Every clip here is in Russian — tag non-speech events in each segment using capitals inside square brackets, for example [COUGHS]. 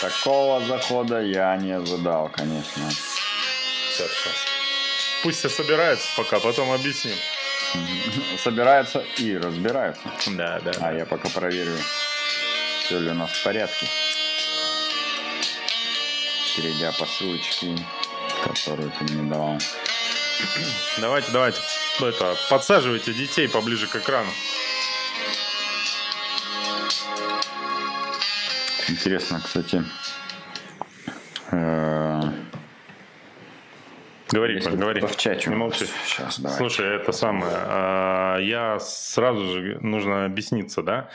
Такого захода я не ожидал, конечно. Сейчас, сейчас. Пусть все собираются пока, потом объясним. Собираются и разбираются. Да, да. А я пока проверю, все ли у нас в порядке. Перейдя по ссылочке, которую ты мне давал. Давайте, давайте. Это, подсаживайте детей поближе к экрану. Интересно, кстати. э, Говори, если говори. в чате. Не молчи. Сейчас, давай. Слушай, это самое. а, Я сразу же нужно объясниться, да?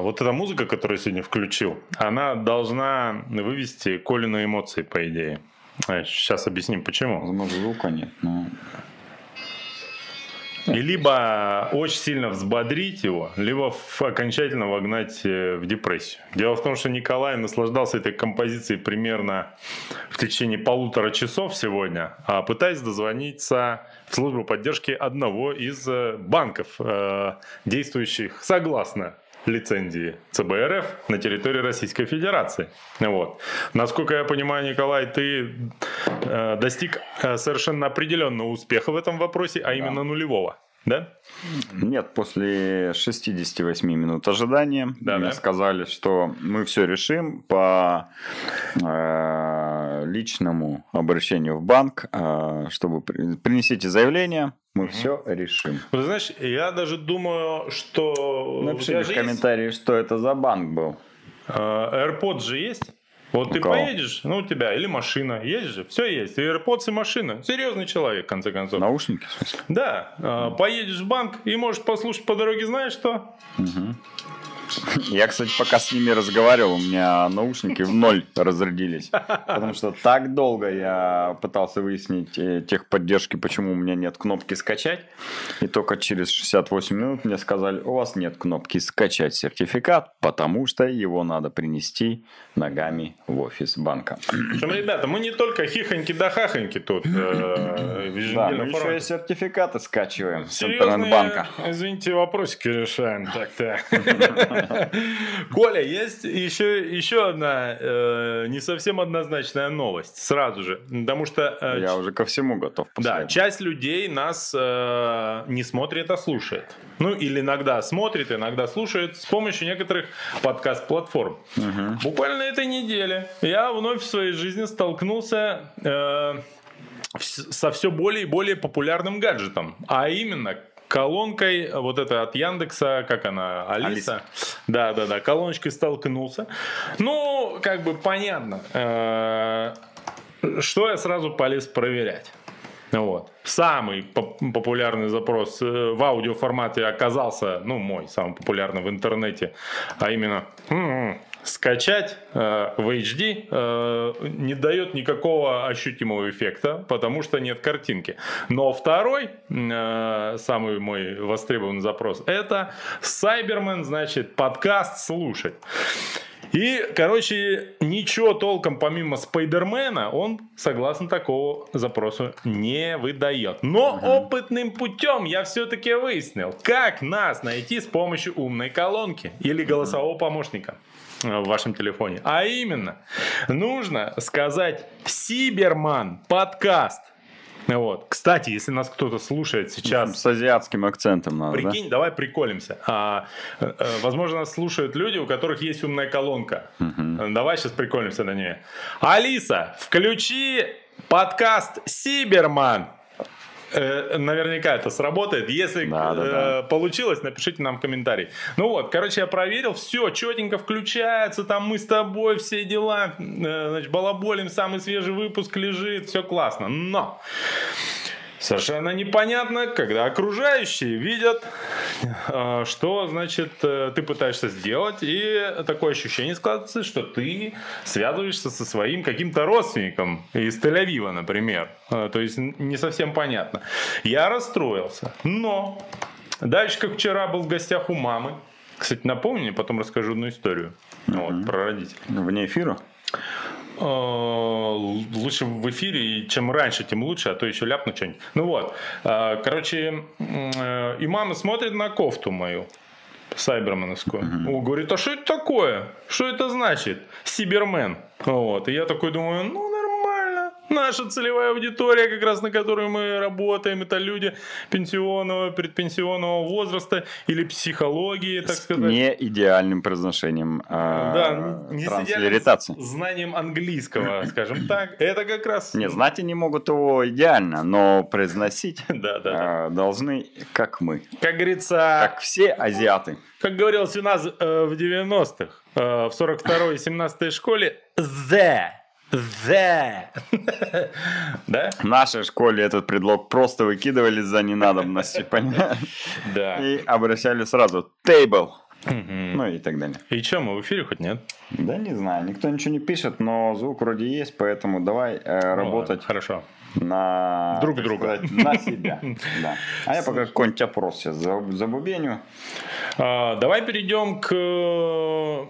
Вот эта музыка, которую я сегодня включил, она должна вывести Колю на эмоции, по идее. Сейчас объясним, почему. Возможно, звука нет, но... И либо очень сильно взбодрить его, либо окончательно вогнать э, в депрессию. Дело в том, что Николай наслаждался этой композицией примерно в течение полутора часов сегодня, а пытаясь дозвониться в службу поддержки одного из э, банков, э, действующих согласно лицензии ЦБРФ на территории Российской Федерации. Вот. Насколько я понимаю, Николай, ты э, достиг э, совершенно определенного успеха в этом вопросе, а именно нулевого. Да? Нет, после 68 минут ожидания Да, мне да. сказали, что мы все решим по э, личному обращению в банк, э, чтобы при- принесите заявление, мы все решим. Ну, знаешь, я даже думаю, что... Напишите в комментарии, что это за банк был. есть, э, AirPods же есть? Вот У ты кого? поедешь, ну у тебя или машина, есть же, все есть, и AirPods, и машина. Серьезный человек, в конце концов. Наушники, в смысле? Да, э, поедешь в банк и можешь послушать по дороге, знаешь что? Я, кстати, пока с ними разговаривал, у меня наушники в ноль разрядились. Потому что так долго я пытался выяснить э, техподдержки, почему у меня нет кнопки скачать. И только через 68 минут мне сказали, у вас нет кнопки скачать сертификат, потому что его надо принести ногами в офис банка. Причем, ребята, мы не только хихоньки да хахоньки тут э, [CLEARS THROAT] Да, мы еще и сертификаты скачиваем с Серьезные, интернет-банка. извините, вопросики решаем. Так-то. [LAUGHS] Коля, есть еще, еще одна э, не совсем однозначная новость. Сразу же. Потому что э, Я уже ко всему готов. да, часть людей нас э, не смотрит, а слушает. Ну, или иногда смотрит, иногда слушает с помощью некоторых подкаст-платформ. Буквально на этой неделе я вновь в своей жизни столкнулся э, со все более и более популярным гаджетом. А именно колонкой вот это от Яндекса, как она, Алиса. Алиса. Да, да, да, колоночкой столкнулся. Ну, как бы понятно. Э, что я сразу полез проверять? Вот. Самый поп- популярный запрос э, в аудиоформате оказался, ну, мой самый популярный в интернете, а именно м-м, скачать э, в HD э, не дает никакого ощутимого эффекта, потому что нет картинки. Но второй, э, самый мой востребованный запрос, это Cyberman, значит, подкаст слушать. И, короче, ничего толком помимо Спайдермена он, согласно такого запросу, не выдает. Но опытным путем я все-таки выяснил, как нас найти с помощью умной колонки или голосового помощника в вашем телефоне. А именно, нужно сказать «Сиберман подкаст». Вот. Кстати, если нас кто-то слушает сейчас С азиатским акцентом надо, да? Прикинь, давай приколимся. А, э, э, возможно, нас слушают люди, у которых есть умная колонка. Э, Давай сейчас приколимся на ней. Алиса, включи подкаст Сиберман. Э, Наверняка это сработает. Если Да, да, э, да. получилось, напишите нам комментарий. Ну вот, короче, я проверил, все четенько включается, там мы с тобой, все дела, э, значит, балаболим, самый свежий выпуск лежит, все классно. Но Совершенно непонятно, когда окружающие видят, э, что, значит, э, ты пытаешься сделать, и такое ощущение складывается, что ты связываешься со своим каким-то родственником из Тель-Авива, например. Э, То есть не совсем понятно. Я расстроился, но дальше, как вчера был в гостях у мамы, кстати, напомни, потом расскажу одну историю вот, про родителей. Вне эфира? Э, лучше в эфире, и чем раньше, тем лучше, а то еще ляпну что-нибудь. Ну вот, Э, короче, э, и мама смотрит на кофту мою. сайберменовскую. Он говорит, а что это такое? Что это значит? Сибермен. Вот. И я такой думаю, ну. Наша целевая аудитория, как раз на которую мы работаем, это люди пенсионного, предпенсионного возраста или психологии, так С сказать. не идеальным произношением э, Да, не с идеальным транслиритации. знанием английского, скажем так. Это как раз... Не, знать они могут его идеально, но произносить [LAUGHS] Да, да, э, должны, как мы. Как говорится, Как все азиаты. как говорилось у нас э, в 90-х, э, в 42-й и 17-й школе, the, the. Да? В нашей школе этот предлог просто выкидывали за ненадобности, [LAUGHS] понимаешь? Да. И обращали сразу table, ну и так далее. И что, мы в эфире хоть нет? Да не знаю, никто ничего не пишет, но звук вроде есть, поэтому давай э, работать Хорошо. на... Друг друга. сказать, на себя. [LAUGHS] Да. А я пока какой-нибудь опрос сейчас за- забубеню. А, Давай перейдем к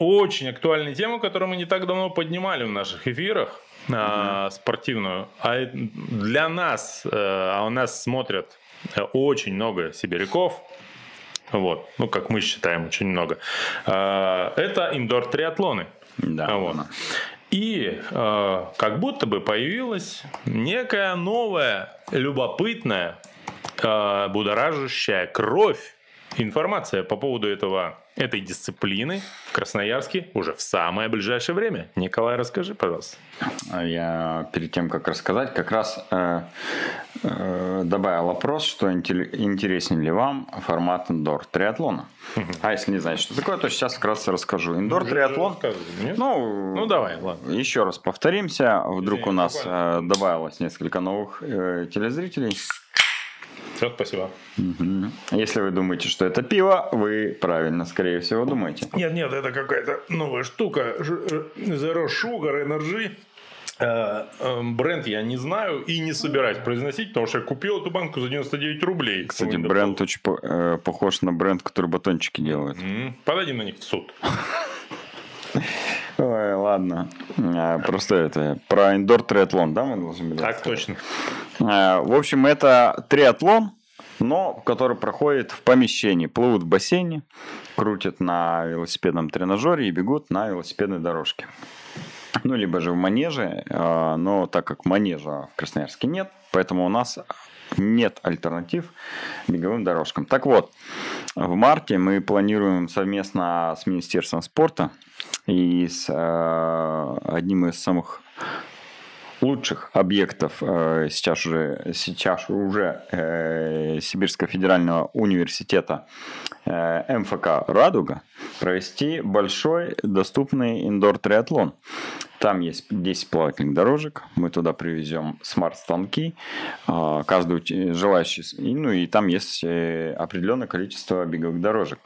очень актуальной теме, которую мы не так давно поднимали в наших эфирах а, спортивную. А для нас, э, а у нас смотрят э, очень много сибиряков. Вот, ну как мы считаем, очень много. А, Это индор-триатлоны. Да, А вот. И э, как будто бы появилась некая новая, любопытная, э, будоражащая кровь информация по поводу этого, этой дисциплины в Красноярске уже в самое ближайшее время. Николай, расскажи, пожалуйста. А Я перед тем, как рассказать, как раз э, э, добавил вопрос, что интересен ли вам формат индор триатлона. А если не знаете, что такое, то сейчас вкратце расскажу. Индор триатлон. Ну, Ну, давай, ладно. Еще раз повторимся. Вдруг Извини, у нас э, добавилось несколько новых э, телезрителей. Все, спасибо. Мгм. Если вы думаете, что это пиво, вы правильно, скорее всего, думаете. Нет, нет, это какая-то новая штука. Э, Zero Sugar Energy. Э, э, Бренд я не знаю и не собираюсь произносить, потому что я купил эту банку за 99 рублей. Кстати, бренд очень по- э, похож на бренд, который батончики делает. М, Подадим на них в суд. [LAUGHS] Ой, ладно. А, Просто это про индор триатлон, да, мы должны были Так рассказать? точно. А, В общем, это триатлон, но который проходит в помещении. Плывут в бассейне, крутят на велосипедном тренажере и бегут на велосипедной дорожке. Ну, либо же в манеже, а, но так как манежа в Красноярске нет, поэтому у нас нет альтернатив беговым дорожкам. Так вот, в марте мы планируем совместно с Министерством спорта и с э, одним из самых лучших объектов э, сейчас уже, сейчас уже э, Сибирского федерального университета э, МФК «Радуга» провести большой доступный индор-триатлон. Там есть 10 плавательных дорожек, мы туда привезем смарт-станки, э, каждый желающий, ну и там есть э, определенное количество беговых дорожек.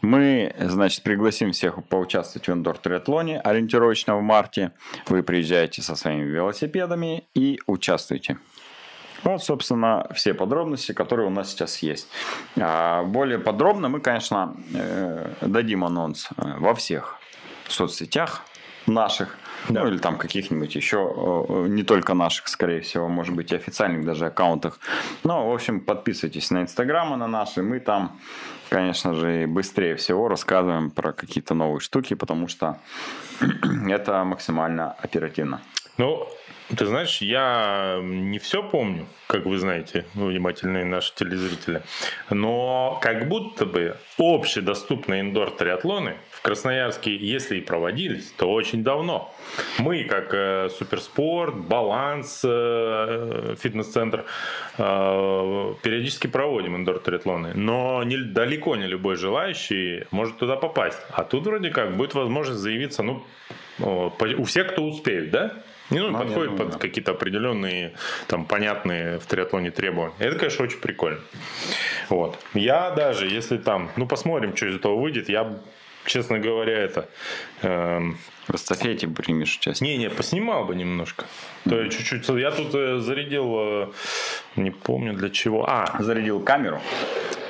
Мы, значит, пригласим всех поучаствовать в индор-триатлоне ориентировочно в марте. Вы приезжаете со своими велосипедами и участвуете. Вот, собственно, все подробности, которые у нас сейчас есть. А Более подробно мы, конечно, э, дадим анонс э, во всех соцсетях наших, Да. ну или там каких-нибудь еще, э, не только наших, скорее всего, может быть, и официальных даже аккаунтах. Ну, в общем, подписывайтесь на инстаграмы на наши, мы там, конечно же, быстрее всего рассказываем про какие-то новые штуки, потому что [CLEARS THROAT] это максимально оперативно. Ну, ты знаешь, я не все помню, как вы знаете, внимательные наши телезрители. Но как будто бы общедоступные индор-триатлоны в Красноярске, если и проводились, то очень давно. Мы, как э, Суперспорт, Баланс, э, фитнес-центр, э, периодически проводим индор-триатлоны. Но не, далеко не любой желающий может туда попасть. А тут вроде как будет возможность заявиться, ну, у всех, кто успеет, да? Не, ну, Ну, подходит под какие-то определенные, там, понятные в триатлоне требования. Это, конечно, очень прикольно. Вот. Я даже, если там, ну, посмотрим, что из этого выйдет, я, честно говоря, это... эм, В эстафете примешь участие. не-не, поснимал бы немножко. То есть чуть-чуть... Я тут э, зарядил, э, не помню для чего. А, Зарядил камеру.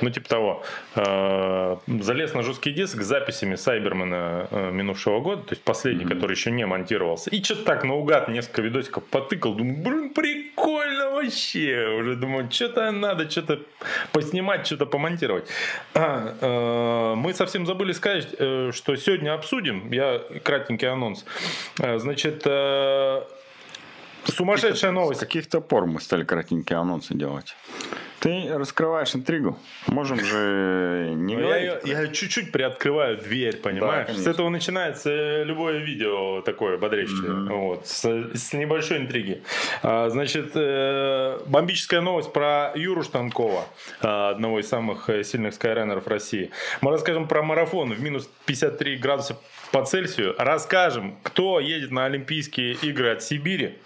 ну, типа того. Э, Залез на жесткий диск с записями Сайбермена минувшего года, то есть последний, который еще не монтировался. И что-то так наугад несколько видосиков потыкал. Думаю, блин, прикольно вообще уже думаю, что-то надо, что-то поснимать, что-то помонтировать. А, мы совсем забыли сказать, что сегодня обсудим. Я кратенький анонс. Э, значит, э, сумасшедшая С новость. каких-то пор мы стали кратенькие анонсы делать. Ты раскрываешь интригу. Можем же не Ну, говорить. Я, я чуть-чуть приоткрываю дверь, понимаешь? с конечно. этого начинается любое видео такое бодрящее. Вот, с, с небольшой интриги. А, значит, э, бомбическая новость про Юру Штанкова, а, одного из самых э, сильных скайренеров России. Мы расскажем про марафон в минус 53 градуса по Цельсию. Расскажем, кто едет на Олимпийские игры от Сибири.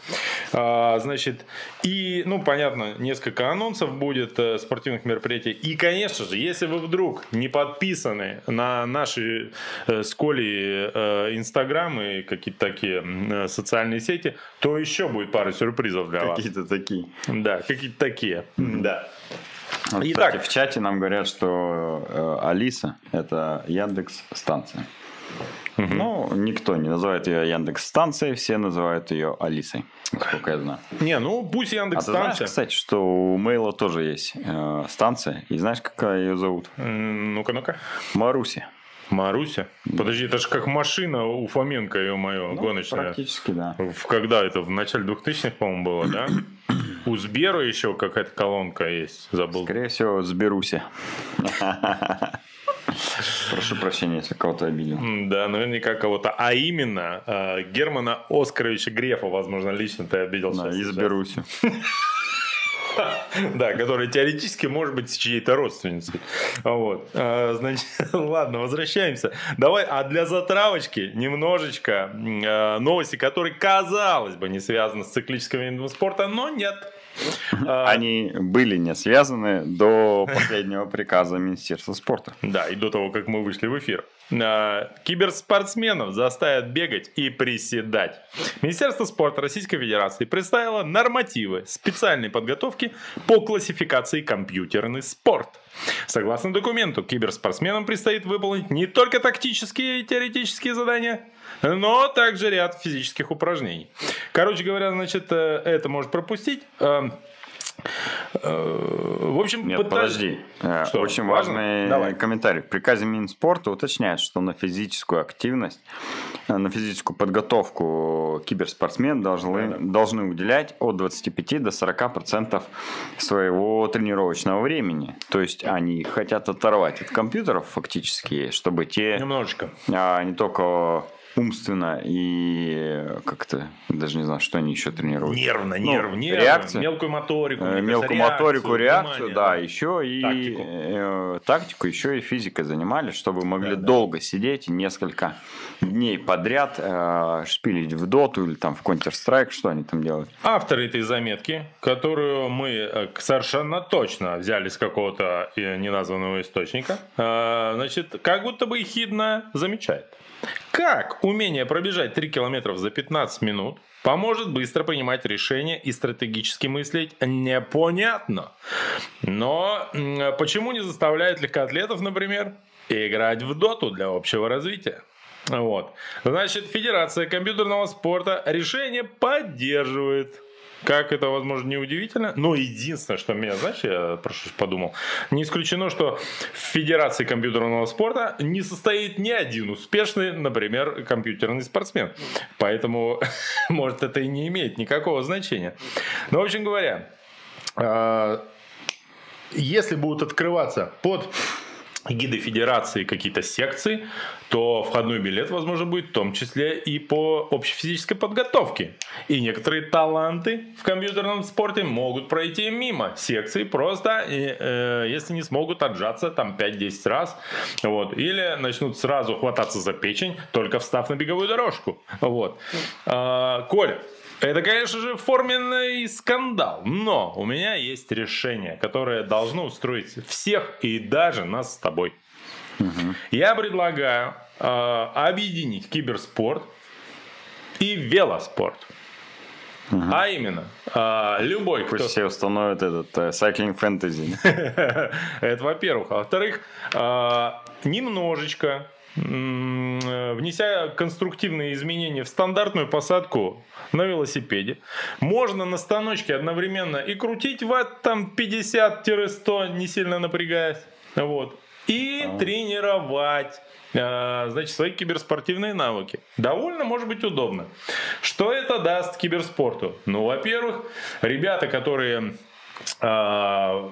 А, значит, и, ну, понятно, несколько анонсов будет э, спортивных мероприятий. И, конечно же, если вы вдруг не подписаны на наши э, с Колей э, Инстаграм и какие-то такие социальные сети, то еще будет пара сюрпризов для вас. Какие-то такие. Да, какие-то такие. Да. Вот, Итак. кстати, в чате нам говорят, что э, Алиса это Яндекс станция. Ну, никто не называет ее Яндекс станцией, все называют ее Алисой, насколько я знаю. Не, ну пусть А Яндекс ты знаешь, станция. кстати, что у Мейла тоже есть э, станция, и знаешь, какая ее зовут? Ну-ка, ну-ка. Маруси. Маруся? Подожди, это же как машина у Фоменко, ё-моё, Ну, гоночная. Практически, да. В, когда это? В начале 2000-х, по-моему, было, да? [COUGHS] У Сберу еще какая-то колонка есть, забыл. Скорее всего, сберусь. [LAUGHS] Прошу прощения, если кого-то обидел. Да, наверняка кого-то. А именно э, Германа Оскаровича Грефа, возможно, лично ты обиделся. Да, изберусь. [LAUGHS] Да, который теоретически может быть чьей-то родственницей. Вот. А, Значит, [LAUGHS] ладно, возвращаемся. Давай, а для затравочки немножечко э, новости, которые, казалось бы, не связаны с циклическим видом спорта, но нет. А, Они были не связаны до последнего приказа Министерства спорта. Да, и до того, как мы вышли в эфир. А, Киберспортсменов заставят бегать и приседать. Министерство спорта Российской Федерации представило нормативы специальной подготовки по классификации компьютерный спорт. Согласно документу, киберспортсменам предстоит выполнить не только тактические и теоретические задания, но также ряд физических упражнений. Короче говоря, значит, э, это может пропустить. Э, э, В общем, Нет, пытались- подожди. Что, Очень важно? важный Давай. комментарий. В приказе Минспорта уточняет, что на физическую активность, на физическую подготовку киберспортсмены должны, Да-да. должны уделять от 25 до 40 процентов своего тренировочного времени. То есть они хотят оторвать от компьютеров фактически, чтобы те Немножечко. а, не только умственно и как-то даже не знаю, что они еще тренируют. Нервно, Ну, нерв, нервно, реакцию. мелкую моторику, Э, Мелкую кажется, моторику, реакцию, внимание, да, еще и Тактику. э, тактику, еще и физикой занимались, чтобы могли Да, да. долго сидеть и несколько дней подряд э, шпилить в доту или там в Counter-Strike, что они там делают. Авторы этой заметки, которую мы э, совершенно точно взяли с какого-то э, неназванного источника, э, значит, как будто бы ехидно замечает. Как умение пробежать 3 километра за 15 минут поможет быстро принимать решения и стратегически мыслить, непонятно. Но почему не заставляет легкоатлетов, например, играть в доту для общего развития? Вот. Значит, Федерация компьютерного спорта решение поддерживает. Как это, возможно, не удивительно. Но единственное, что меня, знаешь, я прошу подумал, не исключено, что в Федерации компьютерного спорта не состоит ни один успешный, например, компьютерный спортсмен. Поэтому, [LAUGHS] может, это и не имеет никакого значения. Но, в общем говоря, а, если будут открываться под гиды федерации какие-то секции, то входной билет, возможно, будет в том числе и по общефизической подготовке. И некоторые таланты в компьютерном спорте могут пройти мимо секции просто, и, э, если не смогут отжаться там 5-10 раз. Вот. Или начнут сразу хвататься за печень, только встав на беговую дорожку. Вот. А, Коля, это, конечно же, форменный скандал, но у меня есть решение, которое должно устроить всех и даже нас с тобой. Я предлагаю э, объединить киберспорт и велоспорт. А именно, э, любой, кто... Пусть все установят этот э, Cycling Fantasy. [LAUGHS] Это во-первых. А во-вторых, э, немножечко внеся конструктивные изменения в стандартную посадку на велосипеде, можно на станочке одновременно и крутить ватт там 50-100, не сильно напрягаясь, вот, и а. тренировать а, значит, свои киберспортивные навыки. Довольно может быть удобно. Что это даст киберспорту? Ну, во-первых, ребята, которые э,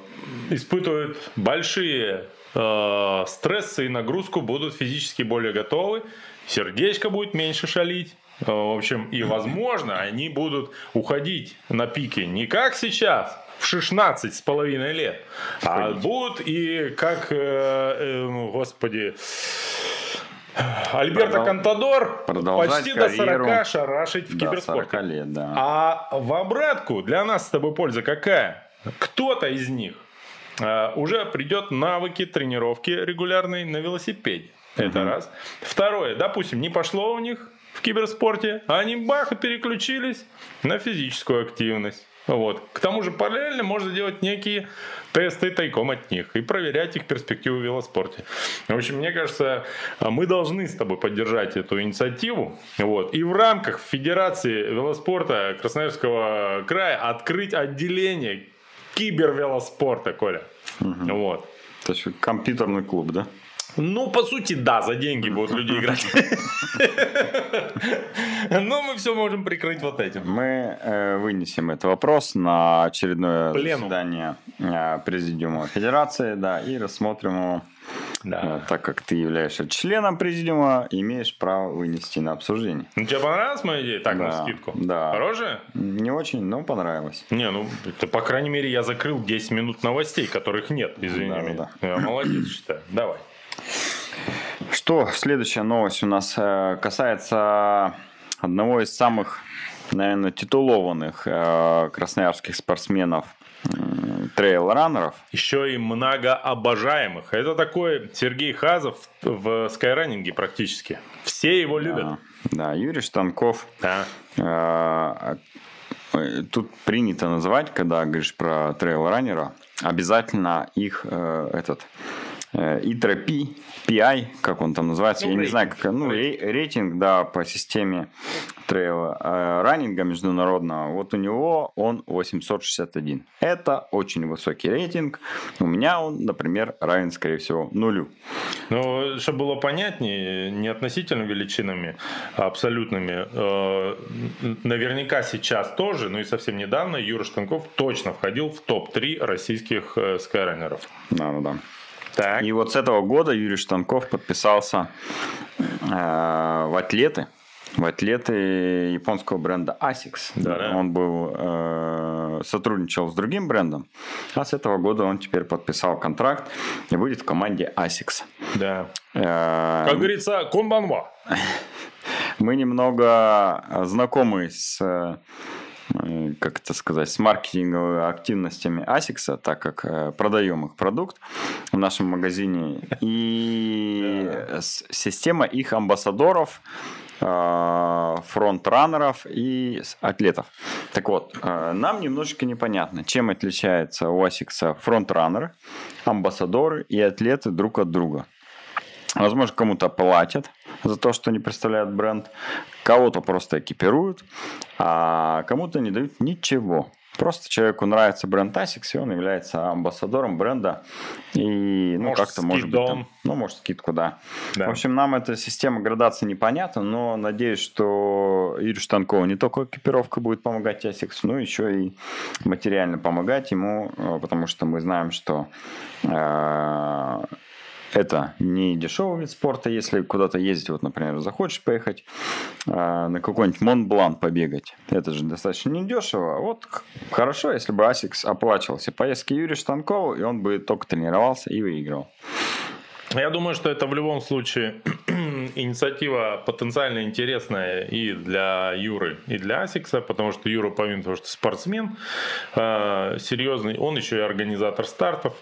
испытывают большие э, стрессы и нагрузку, будут физически более готовы, сердечко будет меньше шалить. В общем, и возможно, они будут уходить на пике не как сейчас, в 16 с половиной лет, а будут и как, э, э, ну, господи, Альберто Продол... Контадор почти до 40 шарашить в киберспорте. лет, да. А в обратку для нас с тобой польза какая? Кто-то из них э, уже придет навыки тренировки регулярной на велосипеде. Это угу. раз. Второе, допустим, не пошло у них в киберспорте, а они бах и переключились на физическую активность. Вот. К тому же параллельно можно делать некие тесты тайком от них и проверять их перспективу в велоспорте. В общем, мне кажется, мы должны с тобой поддержать эту инициативу. Вот. И в рамках Федерации велоспорта Красноярского края открыть отделение кибервелоспорта, Коля. Угу. Вот. То есть компьютерный клуб, да? Ну, по сути, да, за деньги будут люди играть. Но мы все можем прикрыть вот этим. Мы э, вынесем этот вопрос на очередное заседание э, Президиума Федерации, да, и рассмотрим его. Да. Э, так как ты являешься членом президиума, имеешь право вынести на обсуждение. Ну, тебе понравилась моя идея? Так, да, на скидку. Да. Хорошая? Не очень, но понравилось. Не, ну, это, по крайней мере, я закрыл 10 минут новостей, которых нет, извини да, меня. Да. Я молодец, считаю. Давай. Что, следующая новость у нас э, касается одного из самых, наверное, титулованных э, красноярских спортсменов трейл-раннеров. Еще и многообожаемых. Это такой Сергей Хазов в скайранинге практически. Все его любят. Да, да Юрий Штанков. Да. Э, тут принято называть, когда говоришь про трейл-раннера, обязательно их этот ИТРО-Пи, PI, как он там называется, ну, я рейтинг. не знаю, как, ну, рейтинг. да, по системе трейл э, раннинга международного, вот у него он 861. Это очень высокий рейтинг. У меня он, например, равен, скорее всего, нулю. Ну, чтобы было понятнее, не относительно величинами, а абсолютными, э, наверняка сейчас тоже, ну и совсем недавно Юра Штанков точно входил в топ-3 российских э, скайранеров. Да, да, да. Так. И вот с этого года Юрий Штанков подписался э, в атлеты. В атлеты японского бренда ASICS. Да, Он был э, сотрудничал с другим брендом, а с этого года он теперь подписал контракт и будет в команде ASICS. Да. Э, как говорится, конбанва. [LAUGHS] Мы немного знакомы с Э, как это сказать, с маркетинговыми активностями Asics, так как э, продаем их продукт в нашем магазине. И система их амбассадоров, э, фронтранеров и атлетов. Так вот, нам немножечко непонятно, чем отличается у Asics фронтранеры, амбассадоры и атлеты друг от друга. Возможно, кому-то платят за то, что они представляют бренд, кого-то просто экипируют, а кому-то не дают ничего. Просто человеку нравится бренд Asics, и он является амбассадором бренда. И, ну, как-то, может быть, там, ну, может, скидку, да. да. В общем, нам эта система градации непонятна, но надеюсь, что Юрию Штанкову не только экипировка будет помогать Asics, но еще и материально помогать ему, э, потому что мы знаем, что э, это не дешевый вид спорта, если куда-то ездить, вот, например, захочешь поехать э, на какой-нибудь Монблан побегать. Это же достаточно недешево. Вот хорошо, если бы Асикс оплачивал все поездки Юрия Штанкова, и он бы только тренировался и выиграл. Я думаю, что это в любом случае [CLEARS THROAT] инициатива потенциально интересная и для Юры, и для Асикса, потому что Юра, помимо того, что спортсмен, э, серьезный, он еще и организатор стартов.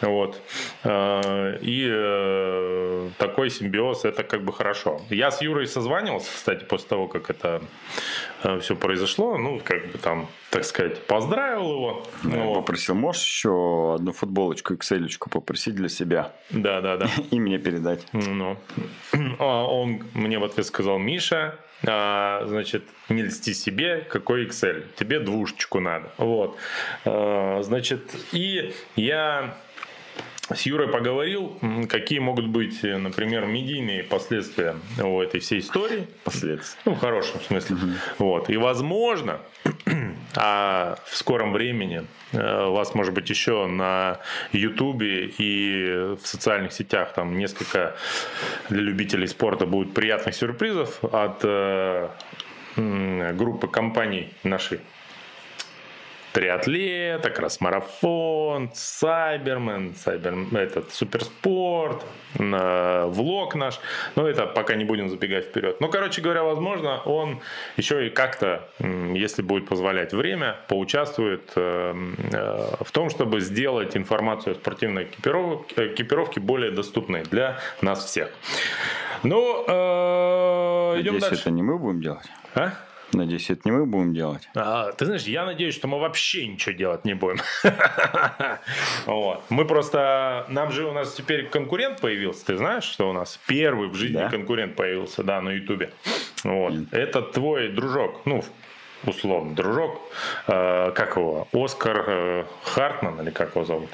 Вот. Э, и э, такой симбиоз, это как бы хорошо. Я с Юрой созванивался, кстати, после того, как это э, все произошло, ну, как бы там, так сказать, поздравил его. Я Ну, попросил, можешь еще одну футболочку, XL попросить для себя да, да, да. [LAUGHS] и мне передать. Ну, [CLEARS THROAT] а он мне в ответ сказал, Миша, а, значит, не льсти себе, какой Excel, тебе двушечку надо. Вот. Значит, и я с Юрой поговорил, какие могут быть, э, например, медийные последствия у этой всей истории. Последствия. Ну, в хорошем смысле. Вот. И, возможно, [CLEARS THROAT] а в скором времени э, у вас, может быть, еще на Ютубе и в социальных сетях там несколько для любителей спорта будет приятных сюрпризов от э, группы компаний нашей. Триатлет, как раз марафон, Сайбермен, Сайбер, этот суперспорт, э, влог наш. Но это пока не будем забегать вперед. Ну, короче говоря, возможно, он еще и как-то, м, если будет позволять время, поучаствует э, э, в том, чтобы сделать информацию о спортивной экипировке, экипировке более доступной для нас всех. Ну, э, идем Надеюсь, дальше. это не мы будем делать. А? Надеюсь, это не мы будем делать. А, ты знаешь, я надеюсь, что мы вообще ничего делать не будем. [LAUGHS] Мы просто... Нам же у нас теперь конкурент появился. Ты знаешь, что у нас первый в жизни конкурент появился, да, на Ютубе. Вот. Это твой дружок, ну, условно, дружок. Э, как его? Оскар э, Хартман или как его зовут?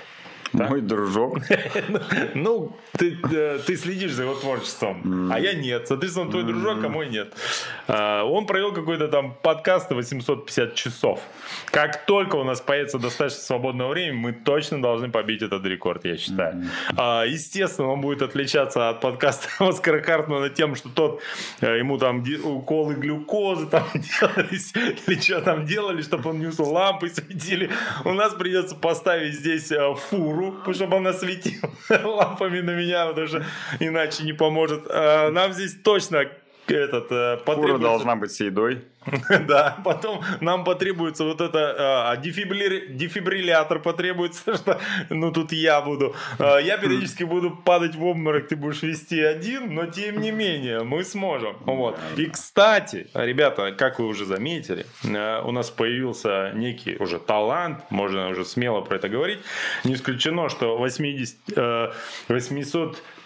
Да? Мой дружок. [LAUGHS] Ну, ты, э, ты следишь за его творчеством, а я нет. Соответственно, твой дружок, а мой нет. А, Он провел какой-то там подкаст на 850 часов. Как только у нас появится достаточно свободного времени, мы точно должны побить этот рекорд, я считаю. А, Естественно, он будет отличаться от подкаста [LAUGHS] Оскара Хартмана тем, что тот, э, ему там уколы глюкозы там [LAUGHS] делались, или что там делали, чтобы он не уснул, лампы светили. У нас придется поставить здесь э, фуру, чтобы она светила [LAUGHS] лампами на меня, потому что иначе не поможет. А, Нам здесь точно этот э, Фура потребуется- должна быть с едой. [LAUGHS] Да, потом нам потребуется вот это, а, дефибри- дефибриллятор потребуется, [LAUGHS] что, ну, тут я буду. А, Я периодически буду падать в обморок, ты будешь вести один, но тем не менее, мы сможем. Вот. И, кстати, ребята, как вы уже заметили, у нас появился некий уже талант, можно уже смело про это говорить. Не исключено, что 80, э,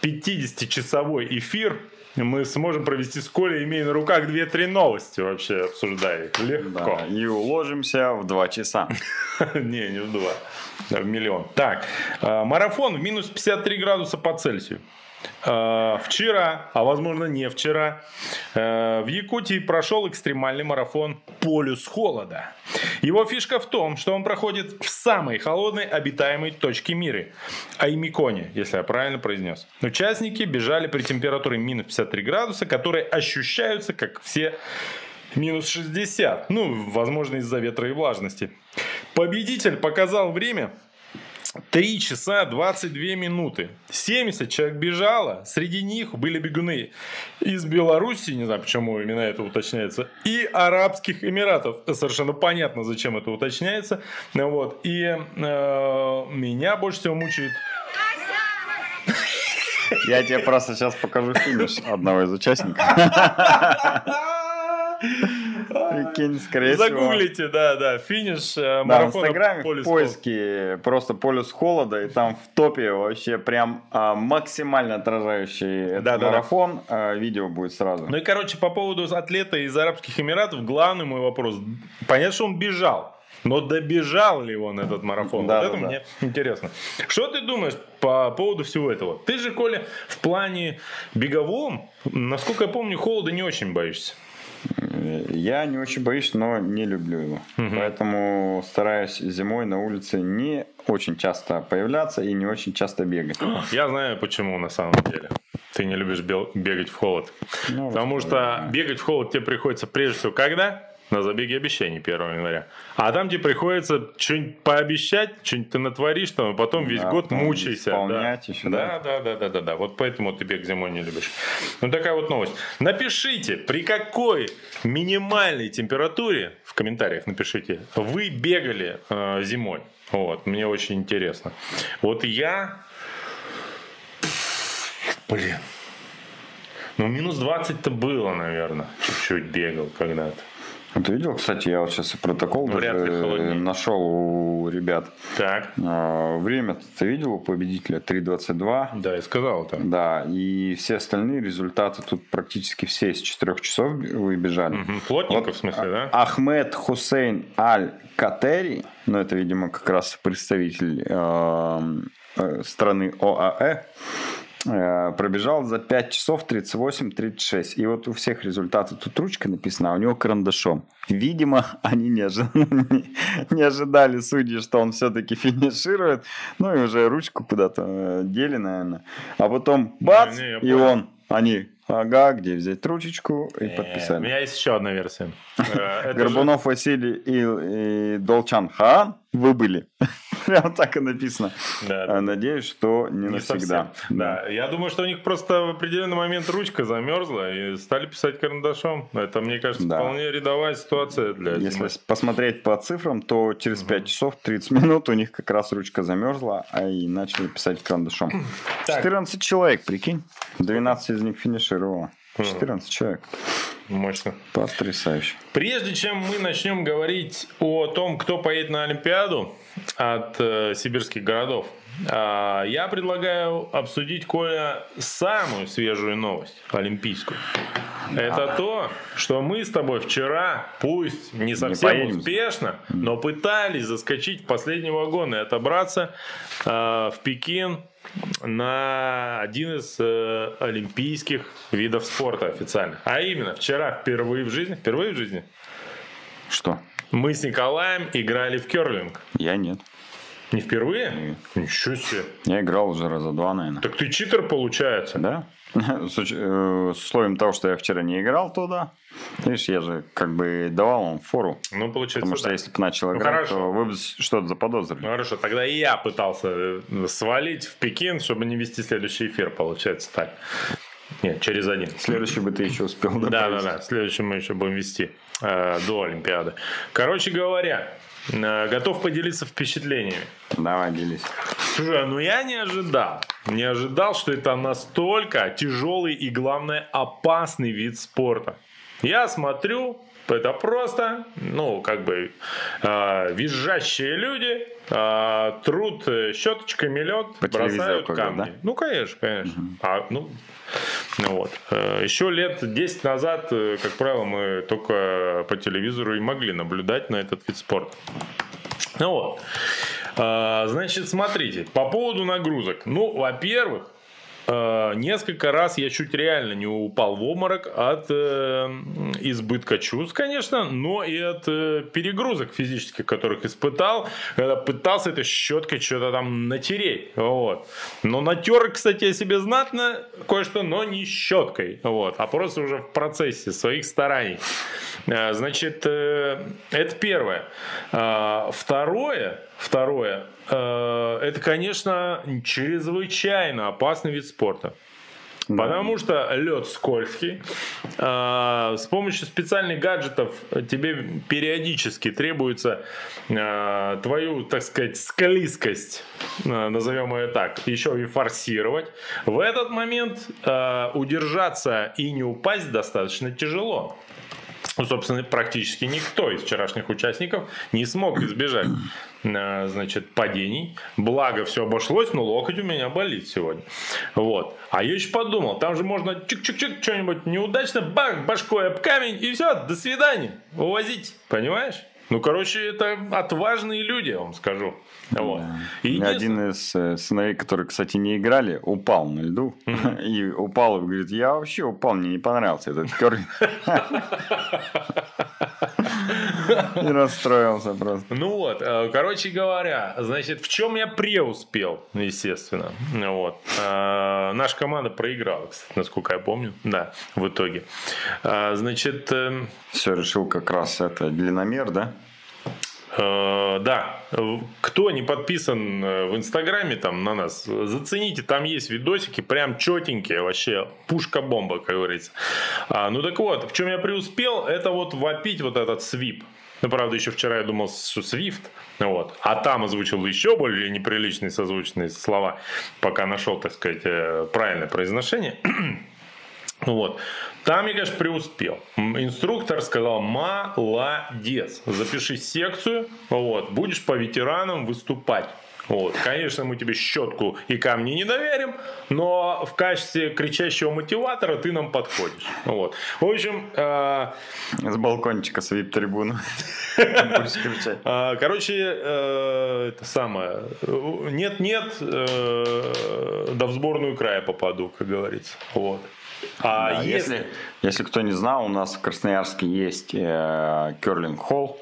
850-часовой эфир мы сможем провести с Колей, имея на руках 2-3 новости вообще, обсуждая их. Легко. Да, и уложимся в два часа. [LAUGHS] Не, не в два. Да, В миллион. Так, э, марафон в минус 53 градуса по Цельсию. Э, Вчера, а возможно не вчера, э, в Якутии прошел экстремальный марафон «Полюс холода». Его фишка в том, что он проходит в самой холодной обитаемой точке мира – Аймиконе, если я правильно произнес. Участники бежали при температуре минус 53 градуса, которые ощущаются как все минус 60. Ну, возможно, из-за ветра и влажности. Победитель показал время 3 часа 22 минуты. 70 человек бежало. Среди них были бегуны из Беларуси, не знаю, почему именно это уточняется, и Арабских Эмиратов. Совершенно понятно, зачем это уточняется. Вот. И э, меня больше всего мучает [LAUGHS] Я тебе просто сейчас покажу финиш одного из участников. [LAUGHS] Прикинь, скорее всего. Загуглите, да, да, финиш э, Да, в марафона Инстаграме в «Полюс поиске просто полюс холода, и там в топе вообще прям а, максимально отражающий этот марафон. а, видео будет сразу. Ну и, короче, по поводу атлета из Арабских Эмиратов, главный мой вопрос. Понятно, что он бежал. Но добежал ли он этот марафон? Да, вот это да, да. мне интересно. Что ты думаешь по поводу всего этого? Ты же, Коля, в плане беговом, насколько я помню, холода не очень боишься. Я не очень боюсь, но не люблю его. Поэтому стараюсь зимой на улице не очень часто появляться и не очень часто бегать. Я знаю, почему на самом деле. Ты не любишь бегать в холод. Ну, Потому что бегать в холод тебе приходится прежде всего когда? На забеге обещаний 1 января. А там тебе приходится что-нибудь пообещать, что-нибудь ты натворишь, там, и потом весь Да, год потом мучайся. да. еще, да, да, да, да, да, да. Вот поэтому ты бег зимой не любишь. Ну такая вот новость. Напишите, при какой минимальной температуре в комментариях напишите, вы бегали э, зимой. Вот, мне очень интересно. Вот я Блин. Ну, минус 20-то было, наверное. Чуть-чуть бегал когда-то. Ты видел, кстати, я вот сейчас и протокол Вряд ли даже нашел у ребят. Так. А, Время ты видел у победителя 3.22. Да, я сказал это. Да, и все остальные результаты тут практически все из 4 часов выбежали. Мгм. Плотненько, в смысле, да? Ахмед Хусейн Аль-Катери, ну это, видимо, как раз представитель эм, э, страны ОАЭ, пробежал за 5 часов 38-36. И вот у всех результаты тут ручкой написано, а у него карандашом. Видимо, [LAUGHS] они не, ожи- не- [LAUGHS] не ожидали судьи, что он все-таки финиширует. Ну и уже ручку куда-то э, дели, наверное. А потом бац, Не, я и он, они, ага, где взять ручечку, и Э, У подписали. меня есть еще одна версия. [LAUGHS] Э, Горбунов Василий и, Долчан Хаан выбыли. [LAUGHS] Прям так и написано. Да, А Надеюсь, что не, Не навсегда. совсем. Да. я думаю, что у них просто в определенный момент ручка замерзла и стали писать карандашом. Это, мне кажется, Да. вполне рядовая ситуация для Если зимы. посмотреть по цифрам, то через 5 часов 30 минут у них как раз ручка замерзла, а и начали писать карандашом. Так. 14 человек, прикинь. 12 из них финишировало. 14 человек. Мощно. Потрясающе. Прежде чем мы начнем говорить о том, кто поедет на Олимпиаду от э, сибирских городов, я предлагаю обсудить, Коля, самую свежую новость олимпийскую. Это то, что мы с тобой вчера, пусть не совсем поедем. успешно, но пытались заскочить в последний вагон и отобраться э, в Пекин на один из э, олимпийских видов спорта официальных. А именно, вчера впервые в жизни, впервые в жизни, Что? мы с Николаем играли в керлинг. Я нет. Не впервые? Ничего себе. Я играл уже раза два, наверное. Так ты читер получается. Да? [LAUGHS] С, уч- э, с условием того, что я вчера не играл туда. Видишь, я же как бы давал вам фору. Ну, получается, Потому что да. если бы начал Ну, играть, хорошо. то вы бы что-то заподозрили. Ну, хорошо, тогда и я пытался э, свалить в Пекин, чтобы не вести следующий эфир, получается так. Нет, через один. Следующий бы ты еще успел Да, да, да. Следующий мы еще будем вести э, до Олимпиады. Короче говоря, готов поделиться впечатлениями. Давай, делись. Слушай, ну я не ожидал. Не ожидал, что это настолько тяжелый и, главное, опасный вид спорта. Я смотрю, это просто, ну, как бы, э, визжащие люди, э, труд щеточками лед, По бросают камни. да? Ну, конечно, конечно. А, ну, ну вот. Э, Еще лет 10 назад, э, как правило, мы только по телевизору и могли наблюдать на этот вид спорта. Ну вот. А, Значит, смотрите, по поводу нагрузок. Ну, во-первых, несколько раз я чуть реально не упал в обморок от э, избытка чувств, конечно, но и от э, перегрузок физических, которых испытал, когда пытался этой щеткой что-то там натереть. Вот. Но натер, кстати, я себе знатно кое-что, но не щеткой, вот, а просто уже в процессе своих стараний. Э, Значит, э, это первое. А, Второе, второе, э, это, конечно, чрезвычайно опасный вид спорта. Потому что лед скользкий. А, С помощью специальных гаджетов тебе периодически требуется а, твою, так сказать, склизкость, а, назовем ее так, еще и форсировать. В этот момент удержаться и не упасть достаточно тяжело. Ну, собственно, практически никто из вчерашних участников не смог избежать [CLEARS THROAT] э, значит, падений. Благо, все обошлось, но локоть у меня болит сегодня. Вот. А я еще подумал, там же можно чик-чик-чик, что-нибудь неудачно, бах, башкой об камень, и все, до свидания. Увозить, понимаешь? Ну, короче, это отважные люди, я вам скажу. Вот. И Ни единственное- Один из э, сыновей, которые, кстати, не играли, упал на льду. И упал и говорит, я вообще упал, мне не понравился этот керлинг. И расстроился просто. Ну вот, э, короче говоря, значит, в чем я преуспел, естественно. Вот. Э, Наша команда проиграла, кстати, насколько я помню. Да, в итоге. Значит, э, Все, решил как раз это длинномер, да? Э, Да, кто не подписан э, в Инстаграме там на нас, зацените, там есть видосики, прям четенькие, вообще пушка-бомба, как говорится. А, ну так вот, в чем я преуспел, это вот вопить вот этот свип. Ну, правда, еще вчера я думал, что Свифт, вот. А там озвучил еще более неприличные созвучные слова, пока нашел, так сказать, э, правильное произношение. [CLEARS THROAT] Вот. Там я, конечно, преуспел. Инструктор сказал, молодец, запиши секцию, вот, будешь по ветеранам выступать. Вот. Конечно, мы тебе щетку и камни не доверим, но в качестве кричащего мотиватора ты нам подходишь. Вот. В общем... Э... С балкончика с вип-трибуны. [LAUGHS] А, короче, э, это самое... Нет-нет, э, да в сборную края попаду, как говорится. Вот. А да, если... если, если кто не знал, у нас в Красноярске есть э, керлинг-холл,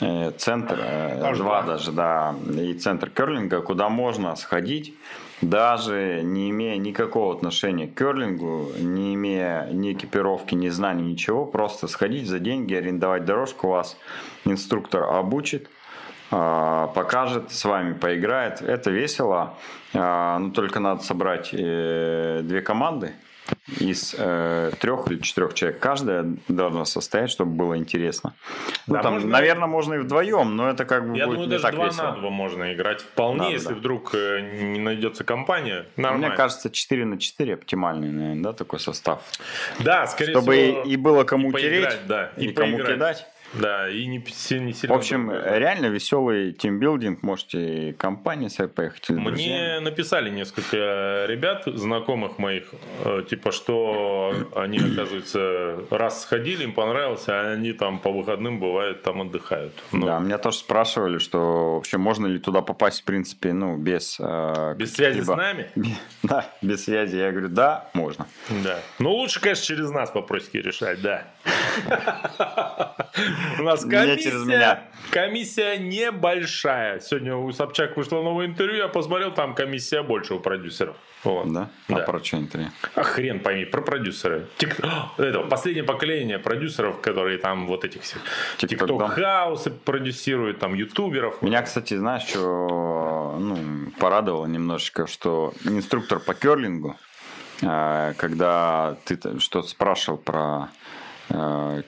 Э, центр, э, два даже, да, и центр керлинга, куда можно сходить, даже не имея никакого отношения к керлингу, не имея ни экипировки, ни знаний, ничего, просто сходить за деньги, арендовать дорожку, вас инструктор обучит, а, покажет, с вами поиграет. Это весело, а, но только надо собрать э, две команды, из э, трех или четырех человек каждая должна состоять, чтобы было интересно. Ну, да, там, можно... наверное, можно и вдвоем, но это как бы Я будет думаю, не даже так 2 весело. на 2 можно играть вполне, да, если да. вдруг э, не найдется компания. Нормально. Мне кажется, 4 на 4 оптимальный, наверное, да, такой состав. Да, скорее чтобы всего. Чтобы и было кому и тереть, поиграть, да, и, и кому кидать. Да, и не, не сильно... В общем, реально веселый тимбилдинг. Можете компании своей поехать. Мне написали несколько ребят, знакомых моих, э, типа, что они, оказывается, раз сходили, им понравилось, а они там по выходным, бывает, там отдыхают. Ну, да, меня тоже спрашивали, что вообще можно ли туда попасть, в принципе, ну, без... Э, без связи с нами? [LAUGHS] Да, без связи. Я говорю, да, можно. Да. Ну, лучше, конечно, через нас попросите решать, да. [LAUGHS] У нас комиссия, комиссия небольшая. Сегодня у Собчак вышло новое интервью, я посмотрел, там комиссия больше у продюсеров. Вот. Да? А да. про что интервью? А хрен пойми, про продюсеры. Тик... [GASPS] Это, последнее поколение продюсеров, которые там вот этих всех тикток хаусы продюсируют, там ютуберов. Меня, кстати, знаешь, что ну, порадовало немножечко, что инструктор по керлингу, а, когда ты что-то спрашивал про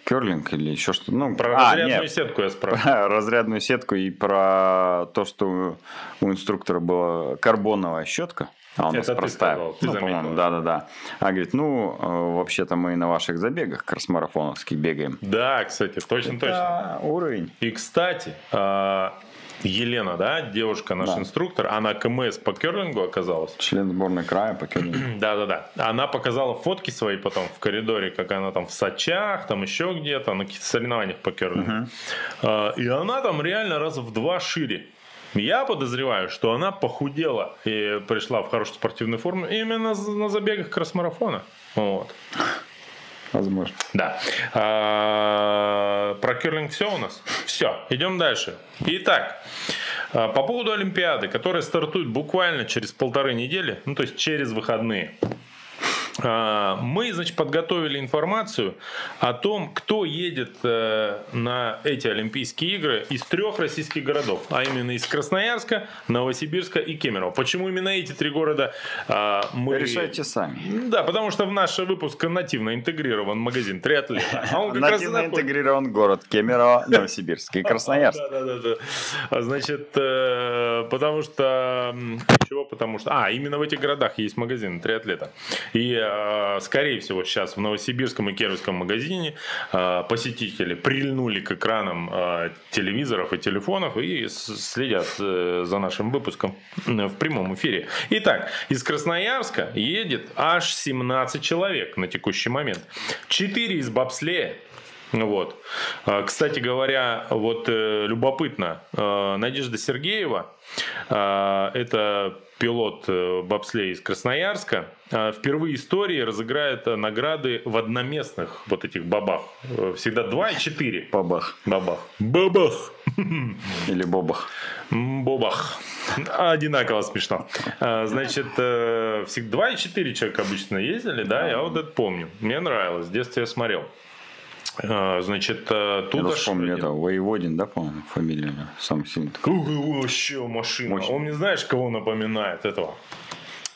керлинг или еще что-то. Ну, про а, разрядную нет, сетку я спрашиваю. [LAUGHS] Про разрядную сетку и про то, что у инструктора была карбоновая щетка. А у нас Это простая. Ты сказал, ты ну, по-моему, да-да-да. А говорит, ну, э, вообще-то мы на ваших забегах кросс-марафоновских бегаем. Да, кстати, точно-точно. уровень. И, кстати, а, Елена, да, девушка, наш да. инструктор, она КМС по керлингу оказалась. Член сборной края по керлингу. [CLEARS THROAT] Да-да-да. Она показала фотки свои потом в коридоре, как она там в Сочах, там еще где-то, на каких-то соревнованиях по керлингу. Угу. И она там реально раз в два шире. Я подозреваю, что она похудела и пришла в хорошую спортивную форму именно на забегах кросс-марафона. Вот. Возможно. Да. А, про керлинг все у нас? Все, идем дальше. Итак, а, по поводу Олимпиады, которая стартует буквально через полторы недели, ну то есть через выходные. А, мы, значит, подготовили информацию о том, кто едет э, на эти Олимпийские игры из трех российских городов, а именно из Красноярска, Новосибирска и Кемерово. Почему именно эти три города а, мы... Решайте сами. Да, потому что в наш выпуск нативно интегрирован магазин «Триатлета». [LAUGHS] А он нативно интегрирован город Кемерово, [LAUGHS] Новосибирск и Красноярск. Да, да, да. Значит, э, потому что... Чего? Потому что... А, именно в этих городах есть магазин «Триатлета». И Э, скорее всего, сейчас в Новосибирском и Кировском магазине э, посетители прильнули к экранам э, телевизоров и телефонов и следят за нашим выпуском в прямом эфире. Итак, из Красноярска едет аж 17 человек на текущий момент. 4 из бобслея, вот. Кстати говоря, вот любопытно, Надежда Сергеева, это пилот э, бобслея из Красноярска, э, впервые в истории разыграет э, награды в одноместных вот этих бабах. Всегда два и четыре. Бабах. Бабах. Бабах. [LAUGHS] Или бобах. Бобах. Одинаково смешно. Значит, всегда два и четыре человека обычно ездили, да, я вот это помню. Мне нравилось, в детстве я смотрел. А, значит, э, тут... Я помню, это Воеводин, да, по-моему, фамилия самый сильный. Вообще машина. Мощный. Он не знаешь, кого напоминает этого?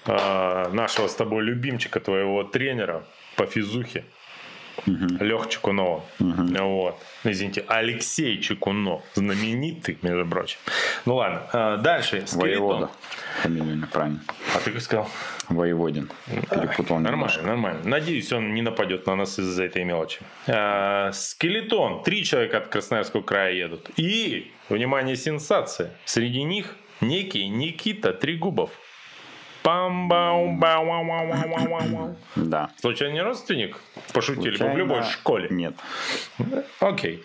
А, нашего с тобой любимчика, твоего тренера по физухе. Лех Чекунова. Вот. Извините, Алексей Чекунов. Знаменитый, между прочим. Ну ладно. А, дальше. Скелетон. Воевода. Фамилия неправильно. А ты как сказал? Воеводин. Перепутал Нормально, немножко. нормально. Надеюсь, он не нападет на нас из-за этой мелочи. А, Скелетон. Три человека от Красноярского края едут. И, внимание, сенсация. Среди них некий Никита Трегубов. Пам бау бау вау вау вау вау вау Да. Случайно не родственник? Пошутили бы в любой школе. Нет. Окей.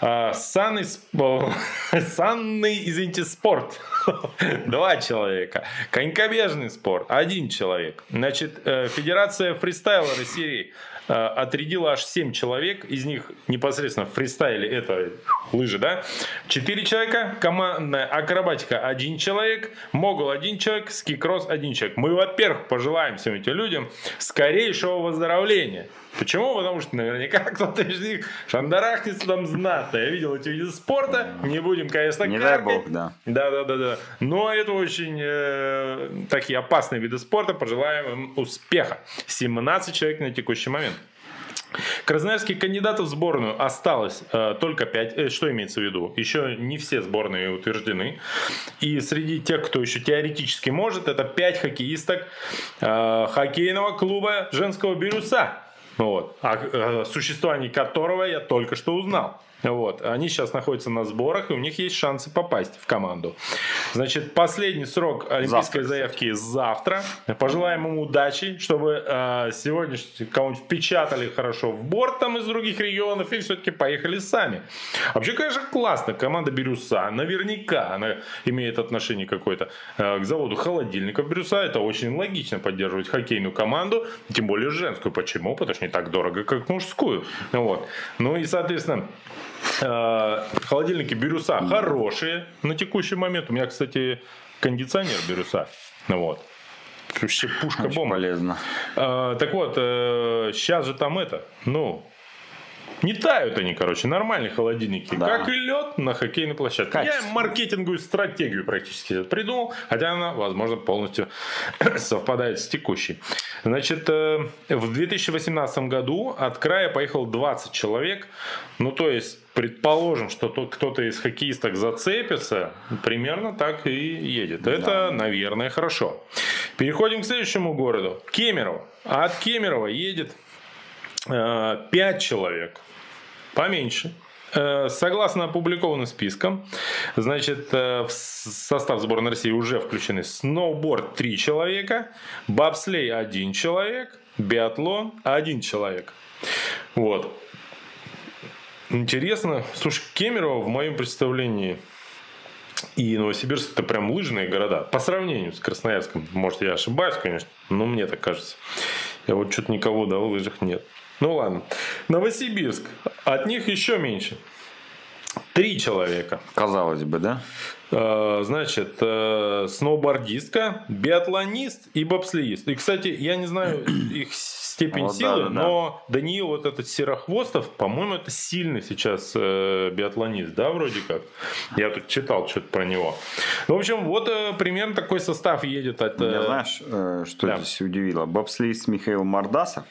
А, санный, сп- [LAUGHS] санный, извините, спорт. [LAUGHS] Два человека. Конькобежный спорт. Один человек. Значит, э, Федерация фристайла России отрядила аж 7 человек. Из них непосредственно в фристайле это лыжи, да? Четыре человека. Командная акробатика один человек. Могул один человек. Скикросс один человек. Мы, во-первых, пожелаем всем этим людям скорейшего выздоровления. Почему? Потому что наверняка [LAUGHS] кто-то из них шандарахнется там знатно. Я видел эти виды спорта. Не будем, конечно, Не дай каркать. бог, да. Да, да, да, да. Но это очень э, такие опасные виды спорта. Пожелаем им успеха. 17 человек на текущий момент. Красноярских кандидатов в сборную осталось э, только 5. что имеется в виду? Еще не все сборные утверждены. И среди тех, кто еще теоретически может, это 5 хоккеисток э, хоккейного клуба женского «Бирюса». Вот. О, о существовании которого я только что узнал. Вот. Они сейчас находятся на сборах, и у них есть шансы попасть в команду. Значит, последний срок олимпийской Завтра, заявки завтра. Пожелаем им удачи, чтобы э, сегодня кого-нибудь впечатали хорошо в борт там из других регионов и все-таки поехали сами. Вообще, конечно, классно. Команда Бирюса, наверняка она имеет отношение какое-то э, к заводу холодильников Бирюса. Это очень логично поддерживать хоккейную команду, тем более женскую. Почему? Потому что не так дорого, как мужскую. Вот. Ну и, соответственно, холодильники Бирюса хорошие на текущий момент. У меня, кстати, кондиционер Бирюса. Вот. Вообще пушка Очень бомба. полезно. Э, так вот, сейчас же там это, ну, не тают они, короче, нормальные холодильники. Да. Как и лед на хоккейной площадке. Я Качественно. маркетинговую стратегию практически придумал, хотя она, возможно, полностью [COUGHS] совпадает с текущей. Значит, э, в 2018 году от края поехал 20 человек. Ну, то есть, предположим, что кто-то из хоккеисток зацепится, примерно так и едет. Это, наверное, хорошо. Переходим к следующему городу. Кемерово. А от Кемерово едет 5 человек. Поменьше. Э, Согласно опубликованным спискам, значит, э, в состав сборной России уже включены сноуборд 3 человека, бобслей 1 человек, биатлон 1 человек. Вот. Интересно. Слушай, Кемерово в моем представлении и Новосибирск это прям лыжные города. По сравнению с Красноярском. Может, я ошибаюсь, конечно, но мне так кажется. Я вот что-то никого, да, в лыжах нет. Ну ладно. Новосибирск. От них еще меньше. Три человека. Казалось бы, да? Э, Значит, э, сноубордистка, биатлонист и бобслеист. И, кстати, я не знаю [CLEARS THROAT] их степень Вот да, силы, да, да. но Даниил вот этот Серохвостов, по-моему, это сильный сейчас э, биатлонист, да, вроде как. Я тут читал что-то про него. В общем, вот э, примерно такой состав едет от... э, Меня знаешь, э, что да. здесь удивило? Бобслеист Михаил Мордасов.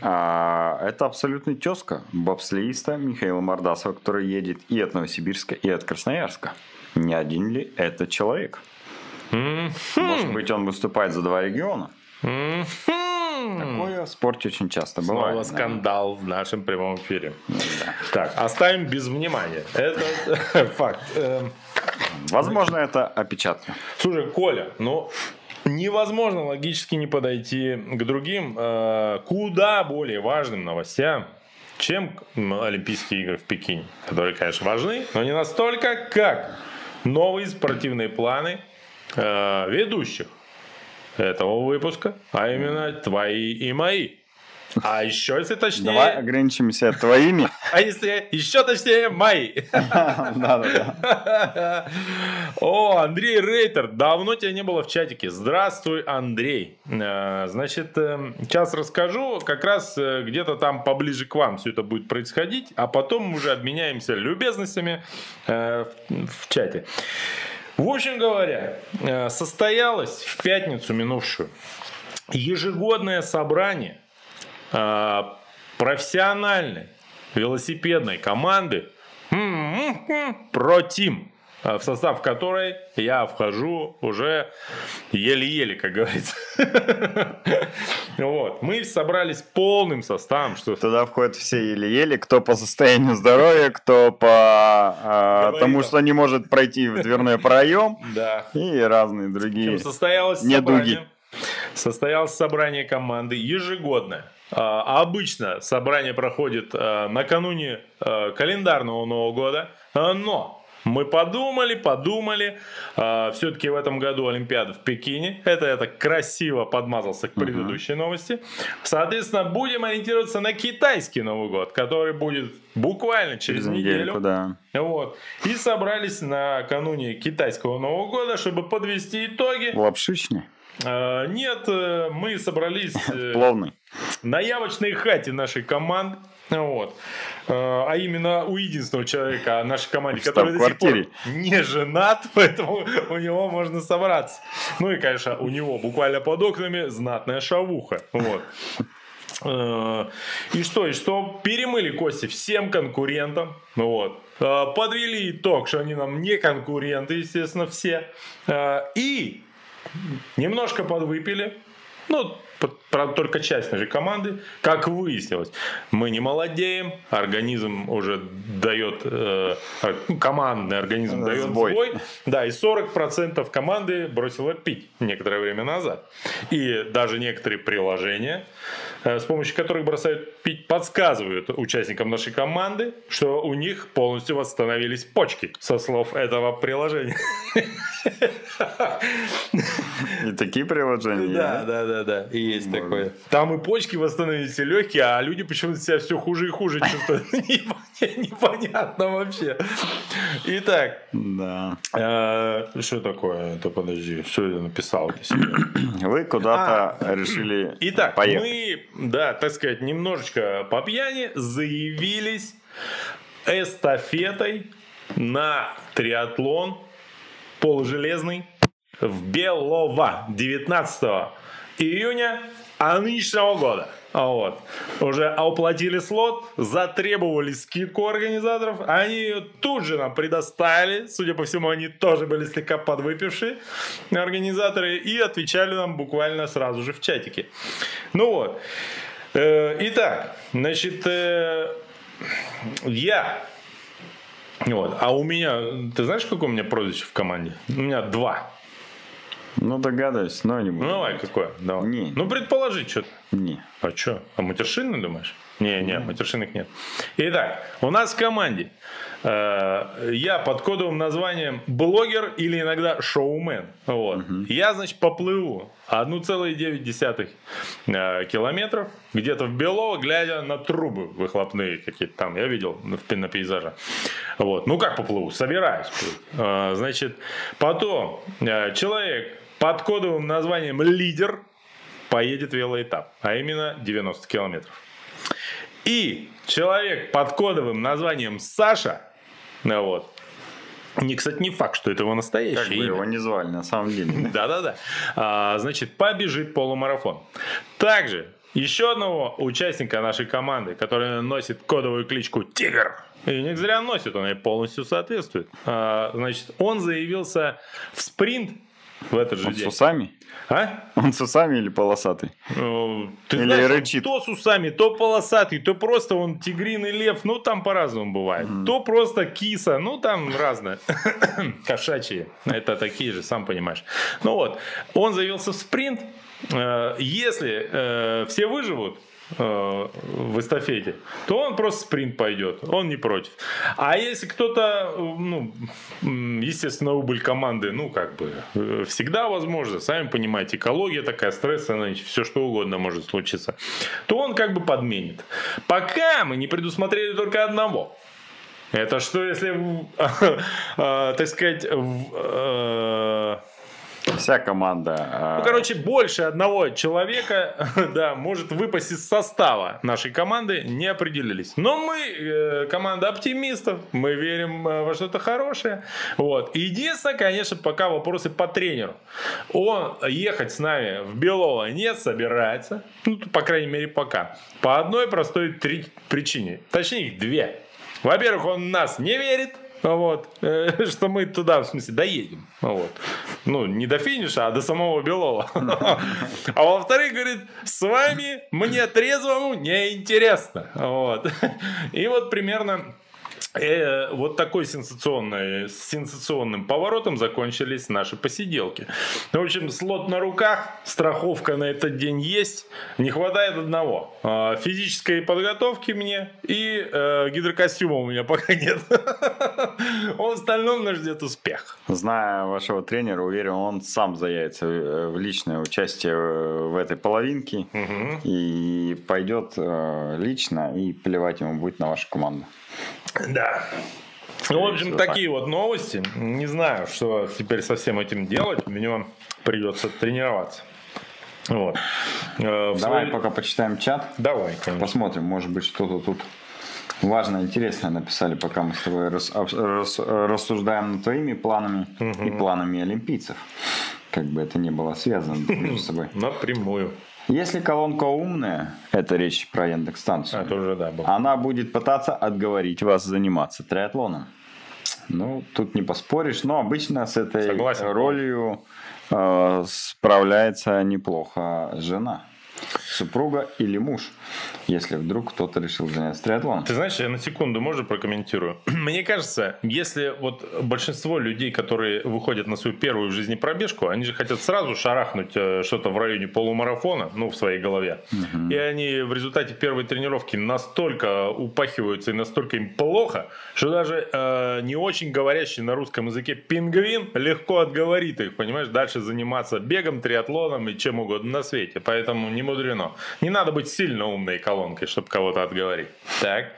А, это абсолютный тезка бобслеиста Михаила Мордасова, который едет и от Новосибирска, и от Красноярска. Не один ли это человек? Может быть, он выступает за два региона? Такое в спорте очень часто Снова бывает. да. скандал в нашем прямом эфире. Да. Так, оставим без внимания. Это [LAUGHS] факт. Эм, Возможно, это опечатка. Слушай, Коля, ну невозможно логически не подойти к другим э, куда более важным новостям, чем Олимпийские игры в Пекине, которые, конечно, важны, но не настолько, как новые спортивные планы э, ведущих этого выпуска, а именно твои и мои. А еще, если точнее, Давай ограничимся твоими. а если еще точнее, мои. Да-да-да. О, Андрей Рейтер, давно тебя не было в чатике. Здравствуй, Андрей. Э, Значит, э, сейчас расскажу, как раз э, где-то там поближе к вам все это будет происходить, а потом уже обменяемся любезностями в чате. В общем говоря, состоялось в пятницу минувшую ежегодное собрание профессиональной велосипедной команды про Тим в состав которой я вхожу уже еле-еле, как говорится. [LAUGHS] Вот. Мы собрались полным составом. Что... Туда входят все еле-еле, кто по состоянию здоровья, кто по а, тому, что не может пройти в дверной проем. [LAUGHS] Да. И разные другие состоялось недуги. Состоялось собрание команды ежегодное. А, обычно собрание проходит а, накануне а, календарного Нового года, но мы подумали, подумали. А, все-таки в этом году Олимпиада в Пекине. Это так красиво подмазался к предыдущей uh-huh. новости. Соответственно, будем ориентироваться на китайский Новый год, который будет буквально через, через неделю. Да. Вот. И собрались накануне китайского Нового года, чтобы подвести итоги. А, нет, э, мы собрались... Э, Плавный. На явочной хате нашей команды. Вот. Э, а именно у единственного человека нашей команде, который до сих пор не женат, [LAUGHS] поэтому у него можно собраться. Ну и, конечно, у него буквально под окнами знатная шавуха. Вот. Э, и что, и что? Перемыли кости всем конкурентам. Вот. Подвели итог, что они нам не конкуренты, естественно, все. И немножко подвыпили. Ну, правда, только часть нашей команды. Как выяснилось, мы не молодеем, организм уже дает, э, ну, командный организм сбой. дает сбой. Да, и 40% команды бросило пить некоторое время назад. И даже некоторые приложения, с помощью которых бросают пить, подсказывают участникам нашей команды, что у них полностью восстановились почки, со слов этого приложения. [LAUGHS] И [LAUGHS] такие приложения? Да, да, да, да. И есть такое. Там и почки восстановились, и легкие, а люди почему-то себя все хуже и хуже чувствуют. [LAUGHS] Непонятно вообще. Итак. Да. А, что такое? Это подожди, что я написал для себя? [CLEARS THROAT] Вы куда-то а, [CLEARS THROAT] решили Итак, мы, да, так сказать, немножечко по пьяни заявились эстафетой на триатлон полужелезный в Белово 19 июня нынешнего года. А вот. Уже оплатили слот, затребовали скидку организаторов, они ее тут же нам предоставили, судя по всему, они тоже были слегка подвыпившие организаторы, и отвечали нам буквально сразу же в чатике. Ну вот. Э, итак, значит, э, я вот. А у меня, ты знаешь, какое у меня прозвище в команде? У меня два. Ну, догадываюсь, но не буду. Ну, давай, какое? Давай. Не. Ну, предположить что-то. Не. А что? А матершинный, думаешь? Не, не, матершинных нет. Итак, у нас в команде э, я под кодовым названием блогер или иногда шоумен. Вот. Угу. Я, значит, поплыву 1,9 э, километров где-то в Белово, глядя на трубы выхлопные какие-то там. Я видел на пейзаже. Вот. Ну, как поплыву? Собираюсь. Э, значит, потом э, человек под кодовым названием лидер поедет велоэтап, а именно 90 километров. И человек под кодовым названием Саша, ну вот, не, кстати, не факт, что это его настоящее как имя. его не звали, на самом деле. [LAUGHS] Да-да-да. А, значит, побежит полумарафон. Также еще одного участника нашей команды, который носит кодовую кличку Тигр. И не зря носит, он ей полностью соответствует. А, значит, он заявился в спринт в этот же он день. с усами? А? Он с усами или полосатый? Ну, ты или знаешь, рычит? То с усами, то полосатый, то просто он тигриный лев. Ну, там по-разному бывает. Mm. То просто киса. Ну, там разное. [COUGHS] Кошачьи. Это такие же, сам понимаешь. Ну вот, он заявился в спринт. Э, если э, все выживут, Э, в эстафете, то он просто спринт пойдет, он не против. А если кто-то, ну, естественно, убыль команды, ну, как бы, э, всегда возможно, сами понимаете, экология такая, стресс, все что угодно может случиться, то он как бы подменит. Пока мы не предусмотрели только одного. Это что, если, [LAUGHS] э, так сказать, Вся команда. а, Ну, короче, больше одного человека, [LAUGHS] да, может выпасть из состава нашей команды, не определились. Но мы э, команда оптимистов, мы верим э, во что-то хорошее. Вот. Единственное, конечно, пока вопросы по тренеру. Он ехать с нами в Белово не собирается, ну, по крайней мере, пока. По одной простой три причине. Точнее, их две. Во-первых, он нас не верит, вот, э, что мы туда, в смысле, доедем. Вот. Ну, не до финиша, а до самого Белова. А во-вторых, говорит, с вами мне трезвому неинтересно. Вот. И вот примерно э, вот такой сенсационной, с сенсационным поворотом закончились наши посиделки. В общем, слот на руках, страховка на этот день есть. Не хватает одного. А, Физической подготовки мне и э, гидрокостюма у меня пока нет. [LAUGHS] В остальном нас ждет успех. Зная вашего тренера, уверен, он сам заявится э, в личное участие в этой половинке Мгм. и пойдет лично, и плевать ему будет на вашу команду. Да. Ну, в общем, такие вот новости. Не знаю, что теперь со всем этим делать. Мне придется тренироваться. Вот. Э, Давай свой- пока почитаем чат, Давай, конечно. посмотрим, может быть, что-то тут важное, интересное написали, пока мы с тобой рас- рас- рассуждаем над твоими планами и планами олимпийцев. Как бы это ни было связано между собой. [LAUGHS] Напрямую. Если колонка умная, это речь про Яндекс-станцию, А, это уже, да, был. она будет пытаться отговорить вас заниматься триатлоном. Ну, тут не поспоришь, но обычно с этой Согласен. ролью э, справляется неплохо жена, супруга или муж, если вдруг кто-то решил заняться триатлоном. Ты знаешь, я на секунду, можно прокомментирую? [CLEARS THROAT] Мне кажется, если вот большинство людей, которые выходят на свою первую в жизни пробежку, они же хотят сразу шарахнуть э, что-то в районе полумарафона, ну, в своей голове. И они в результате первой тренировки настолько упахиваются и настолько им плохо, что даже э, не очень говорящий на русском языке пингвин легко отговорит их, понимаешь, дальше заниматься бегом, триатлоном и чем угодно на свете. Поэтому не мудрено. Не надо быть сильно умной колонкой, чтобы кого-то отговорить. Так.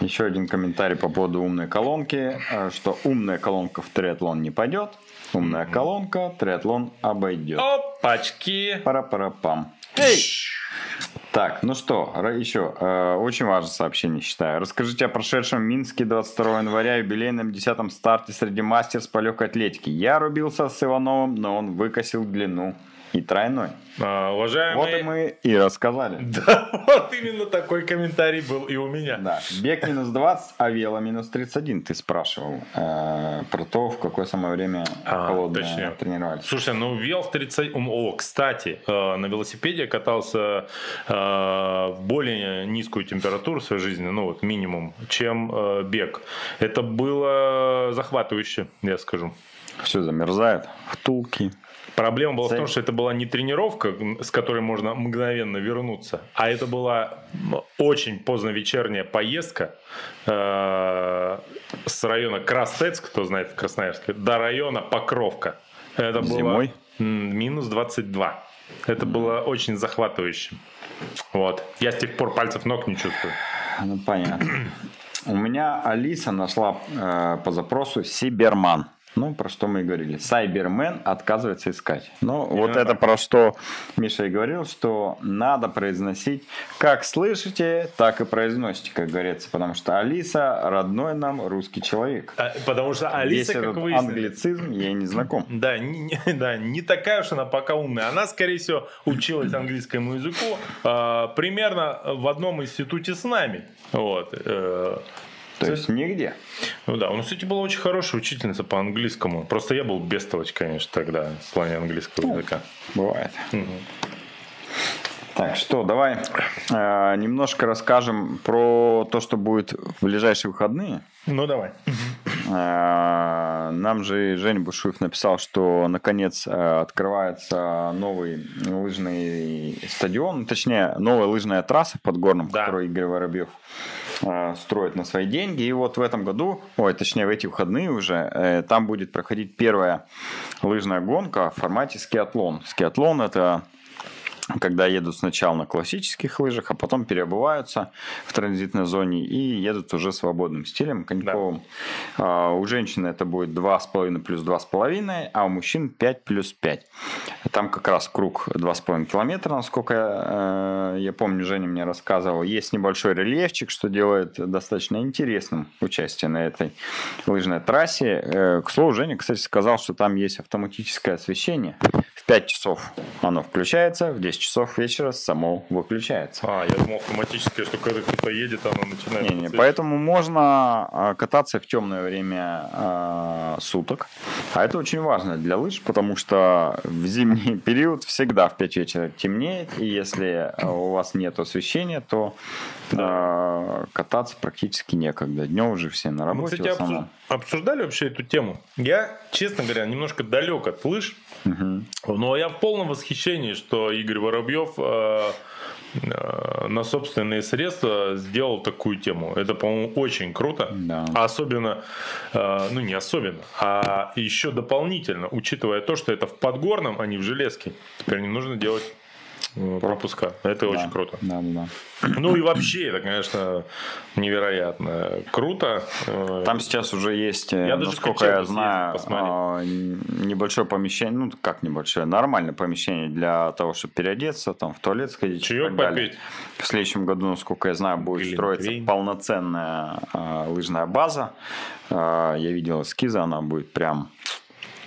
Еще один комментарий по поводу умной колонки, э, что умная колонка в триатлон не пойдет, умная колонка триатлон обойдет. Опачки. Пара-пара-пам. Эй! Так, ну что, еще э, очень важное сообщение, считаю. Расскажите о прошедшем Минске 22 января юбилейном 10 старте среди мастерс по легкой атлетике. Я рубился с Ивановым, но он выкосил длину и тройной. А, Вот уважаемые... и мы и рассказали. [LAUGHS] Да, вот именно такой комментарий был и у меня. Да, бег минус 20, а вело минус 31, ты спрашивал. э, про то, в какое самое время А, холодное точнее. тренировались. Слушай, ну вел в 30... М, О, кстати, э, на велосипеде катался э, в более низкую температуру в своей жизни, ну вот минимум, чем э, бег. Это было захватывающе, я скажу. Все замерзает, втулки. Проблема была в Цель. том, что это была не тренировка, с которой можно мгновенно вернуться, а это была очень поздно вечерняя поездка э, с района Крастец, кто знает в Красноярске, до района Покровка. Это было Зимой? м, минус 22. Это было очень захватывающе. Вот. Я с тех пор пальцев ног не чувствую. Ну, понятно. У меня Алиса нашла э, по запросу Сиберман. Ну, про что мы и говорили. Сайбермен отказывается искать. Ну, вот Именно это так. про что Миша и говорил, что надо произносить как слышите, так и произносите, как говорится. Потому что Алиса родной нам русский человек. А, Потому что Весь Алиса, как этот выяснилось, англицизм ей не знаком. [CLEARS THROAT] Да не, [LAUGHS] да, не такая уж она пока умная. Она, скорее всего, училась английскому языку а, примерно в одном институте с нами. Вот. э, То есть нигде. ну да, у нас, кстати, была очень хорошая учительница по английскому. Просто я был бестолочь, конечно, тогда в плане английского языка. Бывает. Так, что, давай э, немножко расскажем про то, что будет в ближайшие выходные. Ну, давай. Э, Нам же Женя Бушуев написал, что наконец э, открывается новый лыжный стадион, точнее, новая лыжная трасса в Подгорном, Да. которую Игорь Воробьев э, строит на свои деньги. И вот в этом году, ой, точнее, в эти выходные уже, э, там будет проходить первая лыжная гонка в формате скиатлон. Скиатлон – это когда едут сначала на классических лыжах, а потом переобуваются в транзитной зоне и едут уже свободным стилем, коньковым. Да. У женщины это будет 2,5 плюс 2,5, а у мужчин 5 плюс 5. Там как раз круг 2,5 километра, насколько я, э, я помню, Женя мне рассказывал. Есть небольшой рельефчик, что делает достаточно интересным участие на этой лыжной трассе. Э, к слову, Женя, кстати, сказал, что там есть автоматическое освещение. В 5 часов оно включается, в 10 часов вечера само выключается. А, я думал автоматически, что когда кто-то едет, оно начинает... Не, не, поэтому можно а, кататься в темное время э, суток. А это очень важно для лыж, потому что в зимний [LAUGHS] период всегда в 5 вечера темнеет, и если у вас нет освещения, то э, кататься практически некогда. Днем уже все на работе. Мы, кстати, обсуждали вообще эту тему. Я, честно говоря, немножко далек от лыж, угу. но я в полном восхищении, что Игорь Воробьев э, э, на собственные средства сделал такую тему. Это, по-моему, очень круто. Да. Особенно, э, ну не особенно, а еще дополнительно, учитывая то, что это в Подгорном, а не в Железке. Теперь не нужно делать пропуска. Это да, очень круто. Да, да, да. Ну и вообще, это, конечно, невероятно круто. Там сейчас уже есть, я насколько я знаю, а, небольшое помещение, ну как небольшое, нормальное помещение для того, чтобы переодеться, там в туалет сходить. Чаек попить. В следующем году, насколько я знаю, будет Глин строиться Крейн. полноценная а, лыжная база. А, я видел эскизы, она будет прям...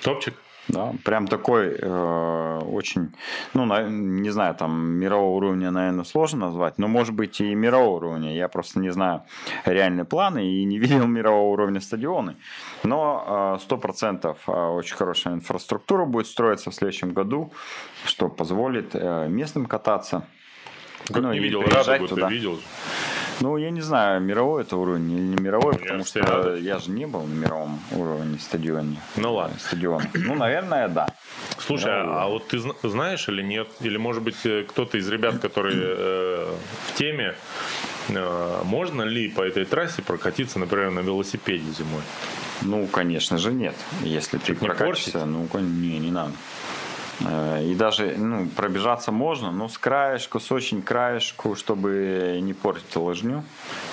Топчик. Да, прям такой э, очень, ну, на, не знаю, там мирового уровня, наверное, сложно назвать, но может быть и мирового уровня. Я просто не знаю реальные планы и не [LAUGHS] видел мирового уровня стадионы. Но э, сто процентов э, очень хорошая инфраструктура будет строиться в следующем году, что позволит э, местным кататься. Как ну, не видел, Радугу ты видел? Ну, я не знаю, мировой это уровень или не мировой, ну, потому что рады. я же не был на мировом уровне стадионе. Ну ладно. Стадион. Ну, наверное, да. Слушай, мировой. а вот ты знаешь или нет? Или, может быть, э, кто-то из ребят, которые э, в теме, э, можно ли по этой трассе прокатиться, например, на велосипеде зимой? Ну, конечно же, нет. Если ты прокатишься, ну, не, не надо. Э, и даже ну, пробежаться можно, но с краешку, с очень краешку, чтобы не портить лыжню.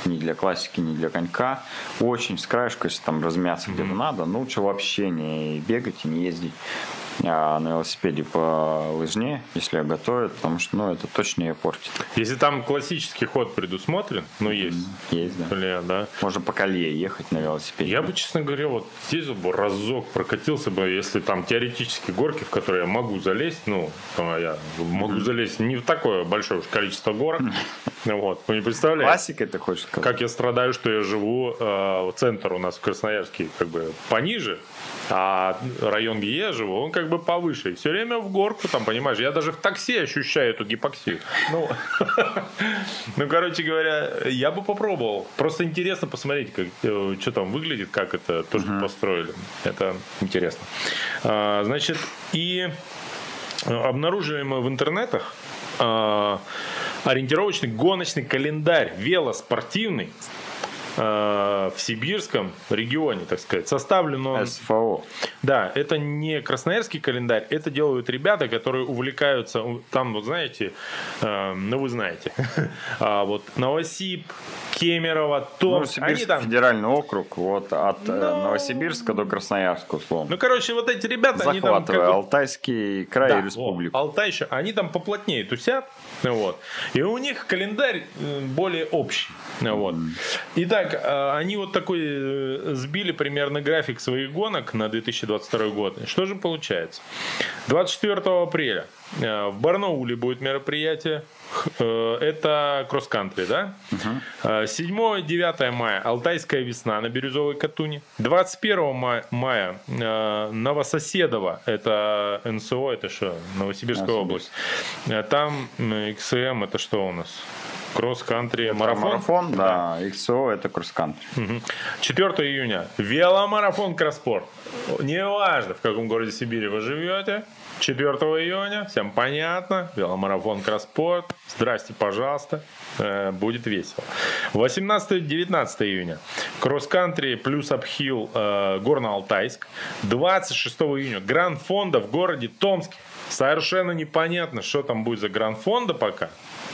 Ни для классики, ни для конька. Очень с краешку, если там размяться mm-hmm. где-то надо, ну лучше вообще не бегать и не ездить а на велосипеде по лыжне, если я готовят, потому что ну, это точно ее портит. Если там классический ход предусмотрен, ну есть. Есть, да. Бля, да. Можно по колье ехать на велосипеде. Я бы, честно говоря, вот здесь бы разок прокатился бы, если там теоретически горки, в которые я могу залезть, ну, я могу mm-hmm. залезть не в такое большое количество горок. Вот, вы не представляете? Классикой ты хочешь сказать? Как я страдаю, что я живу, э, центр у нас в Красноярске как бы пониже, а район, где я живу, он как бы повыше. Все время в горку, там, понимаешь, я даже в такси ощущаю эту гипоксию. Ну, [LAUGHS] ну, короче говоря, я бы попробовал. Просто интересно посмотреть, как, э, что там выглядит, как это, то, что построили. Это интересно. А, значит, и обнаружили мы в интернетах а, ориентировочный гоночный календарь велоспортивный в сибирском регионе, так сказать. Составлен он... СФО. Да, это не красноярский календарь, это делают ребята, которые увлекаются, там, вот знаете, э, ну вы знаете, [LAUGHS] а вот Новосиб, Кемерово, Томск. Ну, они там... федеральный округ, вот от э, Но... Новосибирска до Красноярска, условно. Ну, короче, вот эти ребята, они там... Как... Алтайский край да, и республику. О, Алтай еще, они там поплотнее тусят, вот. И у них календарь э, более общий, вот. Итак, э, они вот такой сбили примерно график своих гонок на 2022 год. Что же получается? 24 апреля в Барнауле будет мероприятие, Э, это кросс-кантри, да? Угу. 7-9 мая Алтайская весна на Бирюзовой Катуне. 21 мая, мая э, Новососедово, это НСО, это что, Новосибирская область. Там XM, это что у нас? Кросс-кантри марафон? Марафон, да. XO это кросс-кантри. Угу. 4 июня. Веломарафон Кросспорт. Неважно, в каком городе Сибири вы живете. 4 июня, всем понятно, веломарафон Кросспорт, здрасте, пожалуйста, э, будет весело. 18-19 июня, кросс-кантри плюс апхилл э, Горно-Алтайск. 26 июня, Гранд Фонда в городе Томске. Совершенно непонятно, что там будет за гранд-фонда пока,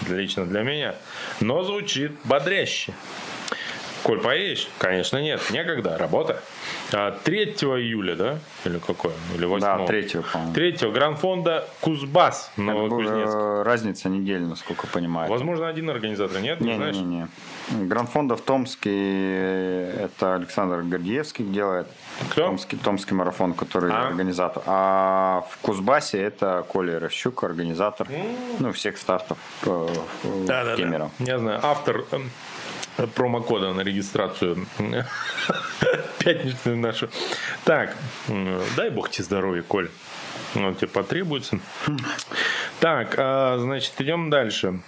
лично для меня, но звучит бодряще. Коль, поедешь? Конечно, нет. Некогда. Работа. 3 а, июля, да? Или какой? Или 8 Да, 3 по-моему. 3 Гранд-фонда Кузбасс, Новокузнецк. Разница недели, насколько понимаю. Возможно, один организатор, нет? Не, не, не, не. Гранд-фонда в Томске это Александр Гордеевский делает. Кто? Томский, Томский марафон, который а? организатор. А в Кузбассе это Коля Рощук, организатор mm. ну, всех стартов э, да, да, да. Я знаю, автор эм, промокода на регистрацию [LAUGHS] пятничную нашу. Так, дай бог тебе здоровья, Коль. Он тебе потребуется. Так, а, значит, идем дальше.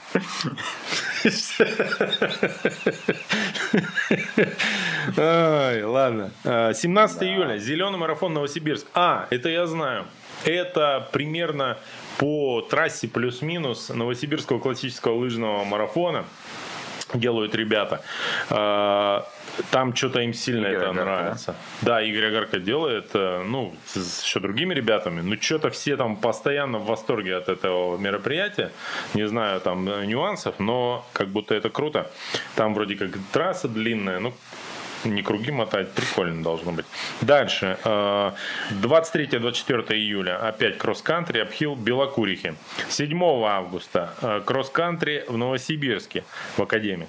Ай, ладно. 17 а, июля. Зеленый марафон Новосибирск. А, это я знаю. Это примерно по трассе плюс-минус Новосибирского классического лыжного марафона [LAUGHS] делают ребята. А, там что-то им сильно Игорь это Агарка, нравится. Да? да, Игорь Агарка делает, э, ну, с еще другими ребятами. Ну, что-то все там постоянно в восторге от этого мероприятия. Не знаю там нюансов, но как будто это круто. Там вроде как трасса длинная, ну, не круги мотать, прикольно должно быть. Дальше. 23-24 э, июля опять кросс-кантри, обхил Белокурихи. 7 августа э, кросс-кантри в Новосибирске в Академии.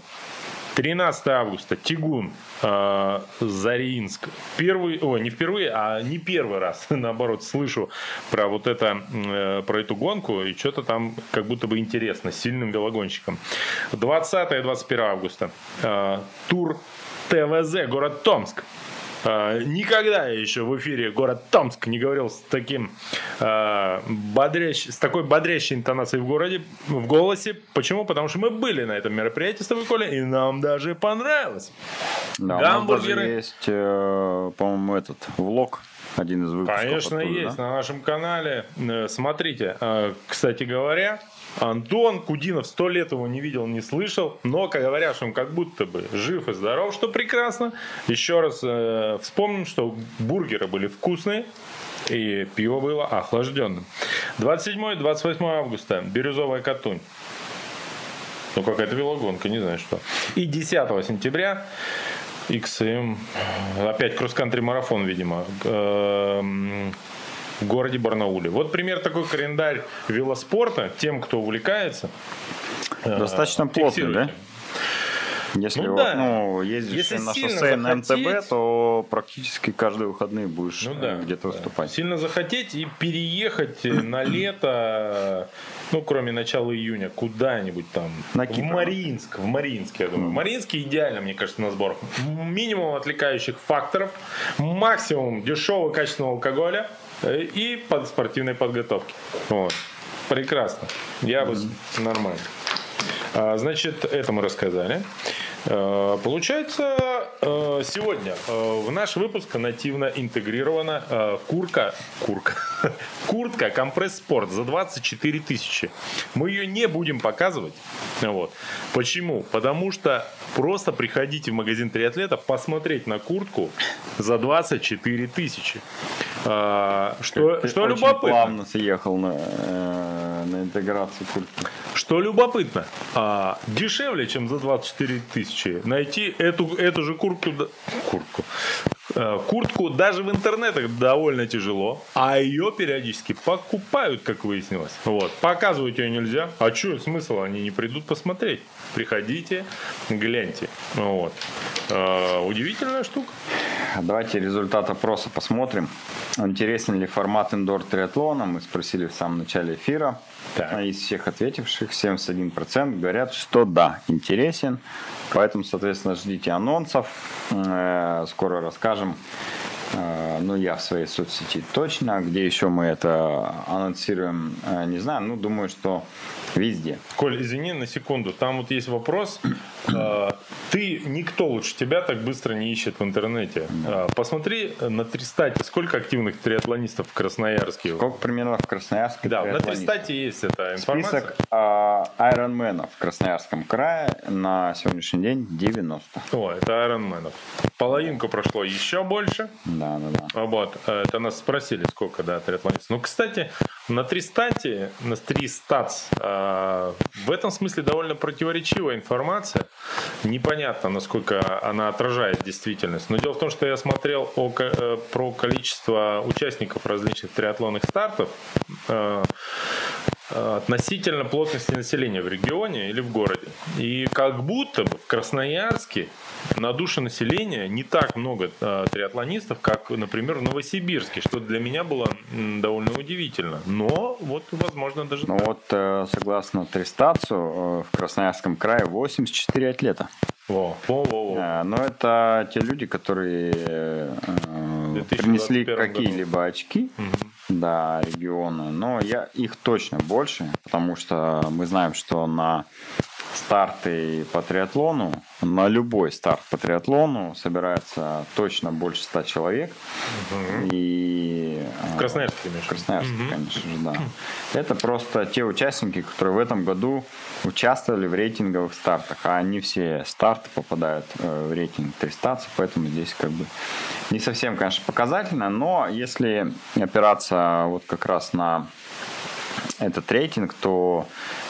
13 августа Тигун, э, Заринск. Первый, о, не впервые, а не первый раз, [LAUGHS] наоборот, слышу про вот это, э, про эту гонку, и что-то там как будто бы интересно, с сильным велогонщиком. 20 и 21 августа э, тур ТВЗ, город Томск. Uh, никогда я еще в эфире город Томск не говорил с таким uh, бодрящ, с такой бодрящей интонацией в городе, в голосе. Почему? Потому что мы были на этом мероприятии с тобой, Коля, и нам даже понравилось. Да, Гамбургеры. У нас есть, э, по-моему, этот влог один из выпусков. Конечно, оттуда, есть да? на нашем канале. Э, смотрите, э, кстати говоря, Антон Кудинов сто лет его не видел, не слышал, но говорят, что он как будто бы жив и здоров, что прекрасно. Еще раз э, вспомним, что бургеры были вкусные, и пиво было охлажденным. 27-28 августа. Бирюзовая Катунь. Ну, какая-то велогонка, не знаю что. И 10 сентября XM. Опять кросс-кантри марафон, видимо. В городе Барнауле. Вот пример такой календарь велоспорта тем, кто увлекается. Э, Достаточно плотный, да? Если ну, вот, да. ну, ездишь Если на шоссе на МТБ, то практически каждые выходные будешь ну, да, где-то выступать. Сильно захотеть и переехать на лето, ну, кроме начала июня, куда-нибудь там. На в Мариинск. В Мариинск, я думаю. Mm. Мариинский идеально, мне кажется, на сбор. Минимум отвлекающих факторов, максимум дешевого качественного алкоголя Э, и под спортивной подготовки. Вот. Прекрасно. Я mm-hmm. нормально. А, значит, это мы рассказали. А, получается, а, сегодня в наш выпуск нативно интегрирована курка, курка, [LAUGHS] куртка компресс-спорт за 24 тысячи. Мы ее не будем показывать. Вот. Почему? Потому что просто приходите в магазин триатлета посмотреть на куртку за 24 тысячи. Что, ты, что ты любопытно. плавно съехал на, э, на интеграцию куртки. Что любопытно, а, дешевле, чем за 24 тысячи найти эту, эту же куртку, куртку, э, куртку даже в интернетах довольно тяжело, а ее периодически покупают, как выяснилось. Вот. Показывать ее нельзя. А что смысл? Они не придут посмотреть. Приходите, гляньте. Вот. Э, удивительная штука. Давайте результат опроса посмотрим. Интересен ли формат индор триатлона? Мы спросили в самом начале эфира. Так. Из всех ответивших 71% говорят, что да, интересен. Поэтому, соответственно, ждите анонсов. Э, скоро расскажем. Э, ну, я в своей соцсети точно. Где еще мы это анонсируем, э, не знаю. Ну, думаю, что Везде. Коль, извини на секунду, там вот есть вопрос. А, ты, никто лучше тебя так быстро не ищет в интернете. А, посмотри на Тристате, сколько активных триатлонистов в Красноярске. Сколько примерно в Красноярске Да, на Тристате есть эта информация. Список айронменов в Красноярском крае на сегодняшний день 90. О, это айронменов. половинку прошло еще больше. Да, да, да. Вот, э, это нас спросили, сколько, да, триатлонистов. Ну, кстати, на Тристате, на Тристатс, э, в этом смысле довольно противоречивая информация. Непонятно, насколько она отражает действительность. Но дело в том, что я смотрел о, э, про количество участников различных триатлонных стартов э, относительно плотности населения в регионе или в городе. И как будто бы в Красноярске на душу населения не так много э, триатлонистов, как, например, в Новосибирске, что для меня было довольно удивительно. Но вот, возможно, даже Ну так. вот, э, согласно Тристацу, э, в Красноярском крае 84 атлета. Во, во, во, во. Э, Но это те люди, которые э, э, 2021 принесли году. какие-либо очки Мгм. да, региона. Но я их точно больше, потому что мы знаем, что на старты по триатлону, на любой старт по триатлону собирается точно больше 100 человек. И В э, Красноярске, имеешь в? Красноярске, Мгм. конечно же, да. Это просто те участники, которые в этом году участвовали в рейтинговых стартах, а не все старты попадают э, в рейтинг 300, поэтому здесь как бы не совсем, конечно, показательно, но если опираться вот как раз на этот рейтинг, то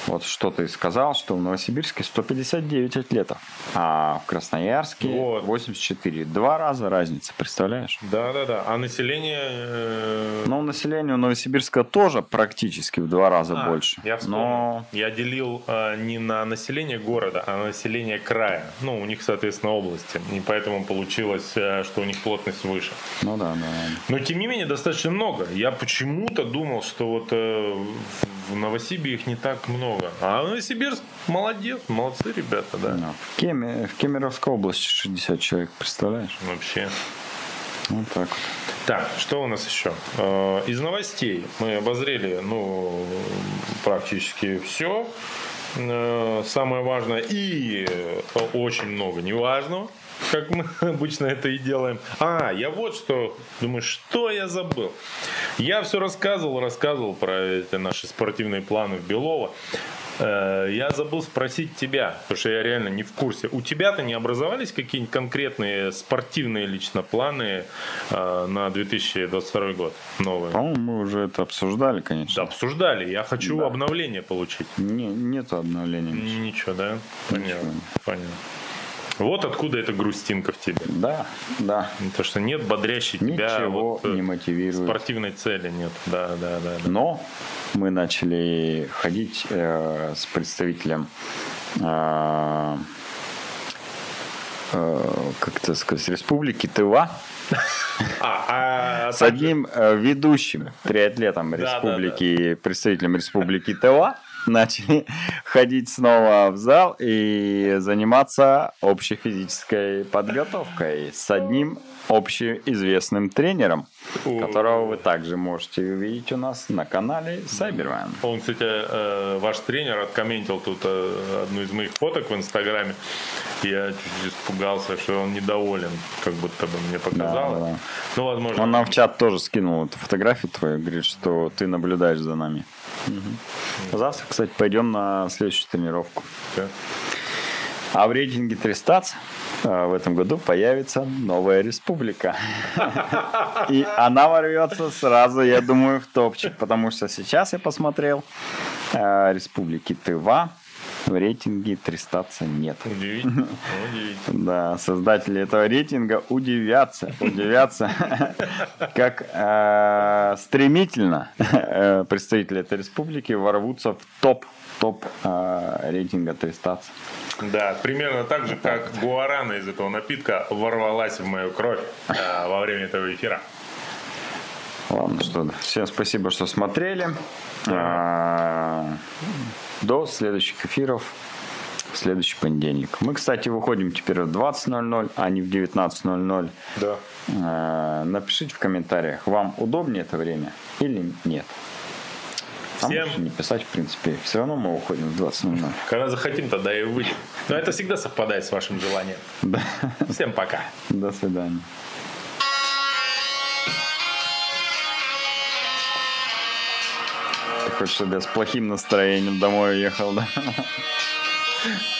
вот что ты сказал, что в Новосибирске 159 атлетов, а в Красноярске Вот. 84. Два раза разница, представляешь? Да, да, да. А население... э, Но население у Новосибирска тоже практически в два раза а, больше. Я вспомнил. Но Я делил э, не на население города, а на население края. Ну, у них, соответственно, области. И поэтому получилось, э, что у них плотность выше. ну да, да. Но тем не менее достаточно много. Я почему-то думал, что вот э, в- Новосибе их не так много. А Новосибирск молодец, молодцы ребята, да. да. В, Кеме- в Кемеровской области 60 человек, представляешь? Вообще. Вот так вот. Так, что у нас еще? Э, Из новостей мы обозрели, ну, практически все. Самое важное и э, очень много неважного, как мы [LAUGHS] обычно это и делаем. А, я вот что, думаю, что я забыл. Я все рассказывал, рассказывал про эти наши спортивные планы в Белово. Э, Я забыл спросить тебя, потому что я реально не в курсе. У тебя-то не образовались какие-нибудь конкретные спортивные лично планы э, на 2022 год новые? По-моему, мы уже это обсуждали, Да, конечно. обсуждали. Я хочу Да. обновление получить. Не, нету обновления. Ничего, да? Понятно. Ничего. Понятно. Вот откуда эта грустинка в тебе. Да, да. То, что нет бодрящей тебя Ничего вот, э, не мотивирует. спортивной цели нет. Да, да, да. да. Но мы начали ходить э, с представителем, э, э, как это сказать, Республики Тыва, [LAUGHS] А, а с так- одним э, ведущим триатлетом Республики, представителем Республики Тыва, начали [LAUGHS] ходить снова в зал и заниматься общей физической подготовкой с одним общеизвестным тренером, О. которого вы также можете увидеть у нас на канале Cyberman. Он, кстати, э, ваш тренер откомментил тут э, одну из моих фоток в Инстаграме. Я чуть испугался, что он недоволен, как будто бы мне показалось. Да, да. Ну, возможно. Он нам в чат тоже скинул эту фотографию твою, говорит, что ты наблюдаешь за нами. Завтра, кстати, пойдем на следующую тренировку. Да. А в рейтинге 300 в этом году появится новая республика. И она ворвется сразу, я думаю, в топчик, потому что сейчас я посмотрел, э, республики Тыва в рейтинге 300 нет. Удивительно. Удивительно. [LAUGHS] Да, создатели этого рейтинга удивятся, удивятся, [LAUGHS] как э, стремительно [LAUGHS] э, представители этой республики ворвутся в топ, топ э, рейтинга 300. Да, примерно так же, как гуарана из этого напитка ворвалась в мою кровь э, во время этого эфира. Ладно, что, всем спасибо, что смотрели. А, До следующих эфиров в следующий понедельник. Мы, кстати, выходим теперь в 20.00, а не в 19.00. Да. Э, Напишите в комментариях, вам удобнее это время или нет. А Всем- не писать, в принципе. Все равно мы уходим в 20.00. Когда захотим, тогда и выйдем. Но это всегда совпадает с вашим желанием. [LAUGHS] Да. Всем пока. До свидания. Ты хочешь, чтобы я с плохим настроением домой уехал, да? [LAUGHS]